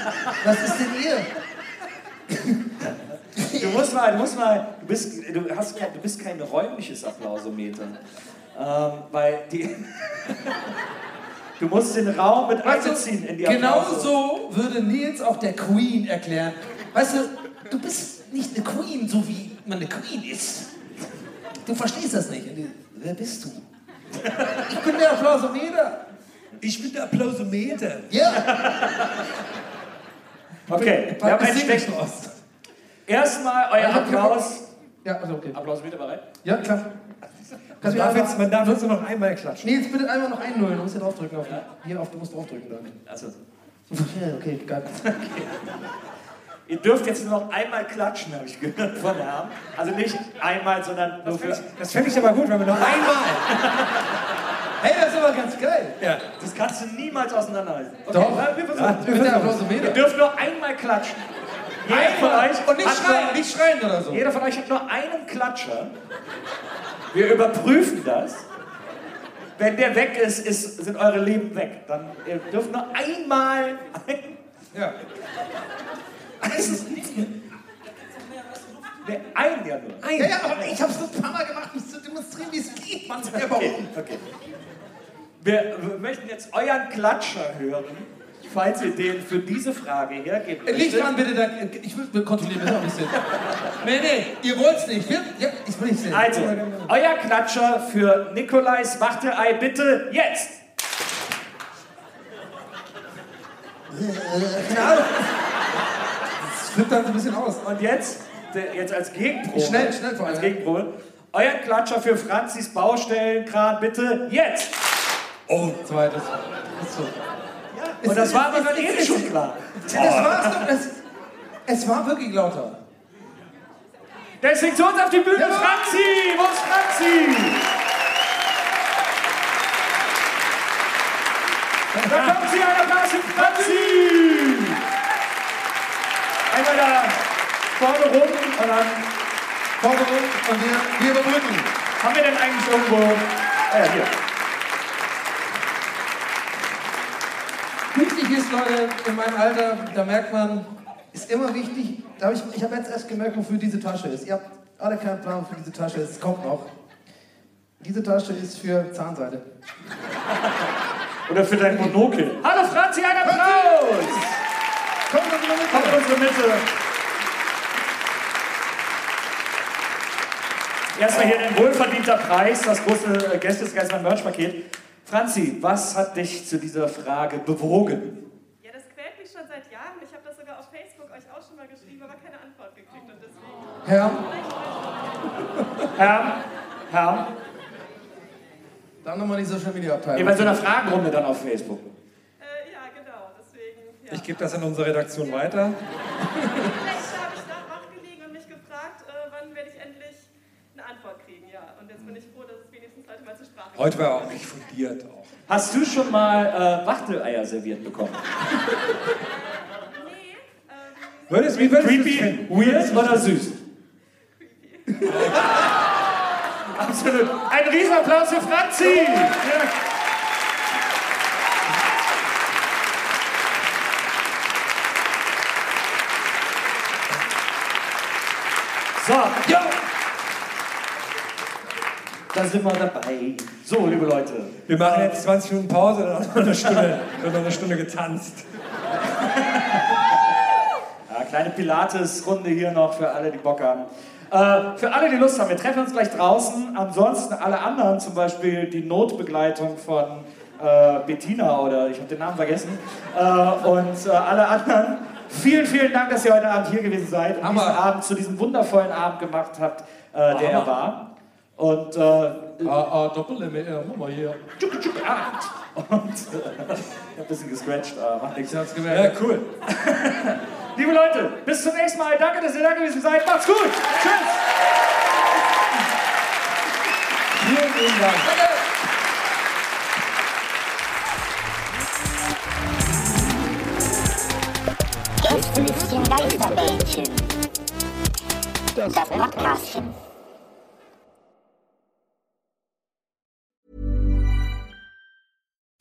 Speaker 5: Was ist denn ihr?
Speaker 2: Du musst mal, du musst mal, du bist, du hast, kein- du bist kein räumliches Applausometer. Ähm, weil die, du musst den Raum mit
Speaker 4: Weißt
Speaker 2: einbeziehen in die
Speaker 4: genau
Speaker 2: Applause.
Speaker 4: so würde Nils auch der Queen erklären. Weißt du, du bist nicht eine Queen, so wie man eine Queen ist. Du verstehst das nicht. Wer bist du? Ich bin der Applausometer.
Speaker 3: Ich bin der Applausometer.
Speaker 4: Ja.
Speaker 2: Okay, wir haben ein
Speaker 4: Ich seh nicht
Speaker 2: Stechen.
Speaker 4: so aus.
Speaker 2: Erstmal euer. Applaus.
Speaker 4: Ja, also okay.
Speaker 2: Applausometer bereit?
Speaker 4: Ja, klar.
Speaker 3: Man
Speaker 4: Kannst du
Speaker 3: darf, jetzt, man darf jetzt nur noch einmal klatschen.
Speaker 4: Nils, bitte einmal noch einnullen. Du musst hier draufdrücken. Auf, hier auf, du musst draufdrücken. Danke.
Speaker 2: Also,
Speaker 4: Ja, okay, geil.
Speaker 2: ihr dürft jetzt nur noch einmal klatschen, habe ich gehört von Herrn. Also nicht einmal, sondern nur für.
Speaker 3: Das fände ich aber gut, wenn wir noch einmal.
Speaker 4: Hey, das ist aber ganz geil.
Speaker 3: Ja.
Speaker 2: Das kannst du niemals auseinanderhalten. Okay,
Speaker 4: Doch.
Speaker 2: na, wir versuchen.
Speaker 3: Ja,
Speaker 4: bin der
Speaker 2: Ihr dürft nur einmal klatschen. Jeder von euch
Speaker 4: Und nicht schreien,
Speaker 2: nur-
Speaker 4: nicht schreien oder so.
Speaker 2: Jeder von euch hat nur einen Klatscher. Wir überprüfen das. Wenn der weg ist, ist sind eure Leben weg. Dann ihr dürft nur einmal. Ein,
Speaker 3: Ja.
Speaker 2: also, der ein ja nur.
Speaker 4: Ja, ja, aber ich hab's nur ein paar Mal gemacht, um zu demonstrieren, wie es geht. Mann,
Speaker 2: Okay,
Speaker 4: warum?
Speaker 2: okay. Wir, wir möchten jetzt euren Klatscher hören, falls ihr den für diese Frage hergebt.
Speaker 4: Licht dran, bitte. Dann, ich will kontrollieren, wir auch nicht sehen. Nee, nee, ihr wollt's nicht. Wir, ja, ich will nicht sehen.
Speaker 2: Also, euer Klatscher für Nikolais Wachtelei bitte jetzt.
Speaker 4: Keine Ahnung. Das flippt dann so ein bisschen aus.
Speaker 2: Und jetzt, jetzt als Gegenprobe.
Speaker 4: Schnell, schnell vor allem,
Speaker 2: Als. Gegenprobe. Euer Klatscher für Franzis Baustellenkran bitte jetzt.
Speaker 4: Oh, zweites. Ist so.
Speaker 2: Und das war aber
Speaker 4: es-
Speaker 2: dann
Speaker 4: es-
Speaker 2: eben
Speaker 4: es-
Speaker 2: schon klar.
Speaker 4: Das war's doch. Es, es war wirklich lauter.
Speaker 2: Deswegen zu uns auf die Bühne,
Speaker 4: Ja.
Speaker 2: Franzi! Wo ist Franzi? Da kommt sie, ein Applaus für Franzi! Einmal da vorne rum und dann
Speaker 4: Vorne rum und wir, wir überbrücken.
Speaker 2: haben wir denn eigentlich irgendwo... Ah ja, hier.
Speaker 4: Wichtig ist, Leute, in meinem Alter, da merkt man, ist immer wichtig, da hab ich, ich habe jetzt erst gemerkt, wofür diese Tasche ist. Ihr habt alle keinen Plan, wofür diese Tasche ist. Es kommt noch. Diese Tasche ist für Zahnseide.
Speaker 2: Oder für dein Monokel. Hallo Franzi, ein Applaus!
Speaker 4: Komm doch mal mit.
Speaker 2: Komm in unsere Mitte. Erstmal hier ein wohlverdienter Preis, das große Gästesgeistmann Merch-Paket. Franzi, was hat dich zu dieser Frage bewogen?
Speaker 6: Ja, mich schon seit Jahren. Ich habe das sogar auf Facebook euch auch schon mal geschrieben, aber keine Antwort gekriegt. Und deswegen.
Speaker 4: Herr,
Speaker 2: Herr, Herr,
Speaker 4: dann nochmal die Social Media Abteilung.
Speaker 2: bei so einer Fragenrunde dann auf Facebook.
Speaker 6: Äh, ja, genau. Deswegen. Ja.
Speaker 3: Ich gebe das an unsere Redaktion weiter.
Speaker 6: Vielleicht habe ich da wach gelegen und mich gefragt, äh, wann werde ich endlich eine Antwort kriegen. Ja, und jetzt bin ich froh, dass es wenigstens heute mal zur Sprache
Speaker 3: Heute war auch nicht fundiert. Auch.
Speaker 2: Hast du schon mal äh, Wachteleier serviert bekommen?
Speaker 6: Nee, ähm,
Speaker 3: wie
Speaker 2: Creepy, weird oder süß? Absolut. Ein Riesenapplaus für Franzi! Ja. So, ja. Da sind wir dabei. So, liebe Leute.
Speaker 3: Wir machen jetzt 20 Minuten Pause, dann noch eine Stunde, wird noch eine Stunde getanzt.
Speaker 2: Ja, kleine Pilates-Runde hier noch für alle, die Bock haben. Äh, für alle, die Lust haben, wir treffen uns gleich draußen. Ansonsten alle anderen, zum Beispiel die Notbegleitung von äh, Bettina oder ich habe den Namen vergessen. Äh, und äh, alle anderen. Vielen, vielen Dank, dass ihr heute Abend hier gewesen seid und
Speaker 4: Hammer.
Speaker 2: diesen Abend zu diesem wundervollen Abend gemacht habt, äh, der er war. Und äh,
Speaker 4: Ah, ah, Doppel-M, guck mal hier.
Speaker 2: Tschuk, tschuk, acht. Und äh, ich hab ein bisschen gescratcht, äh, macht nichts.
Speaker 4: Ich hab's gemerkt. Ja, cool.
Speaker 2: Liebe Leute, bis zum nächsten Mal. Danke, dass ihr da gewesen seid. Macht's gut. Tschüss.
Speaker 4: Vielen, vielen Dank.
Speaker 1: Gästelistchen Geisterbällchen. Das Podcastchen.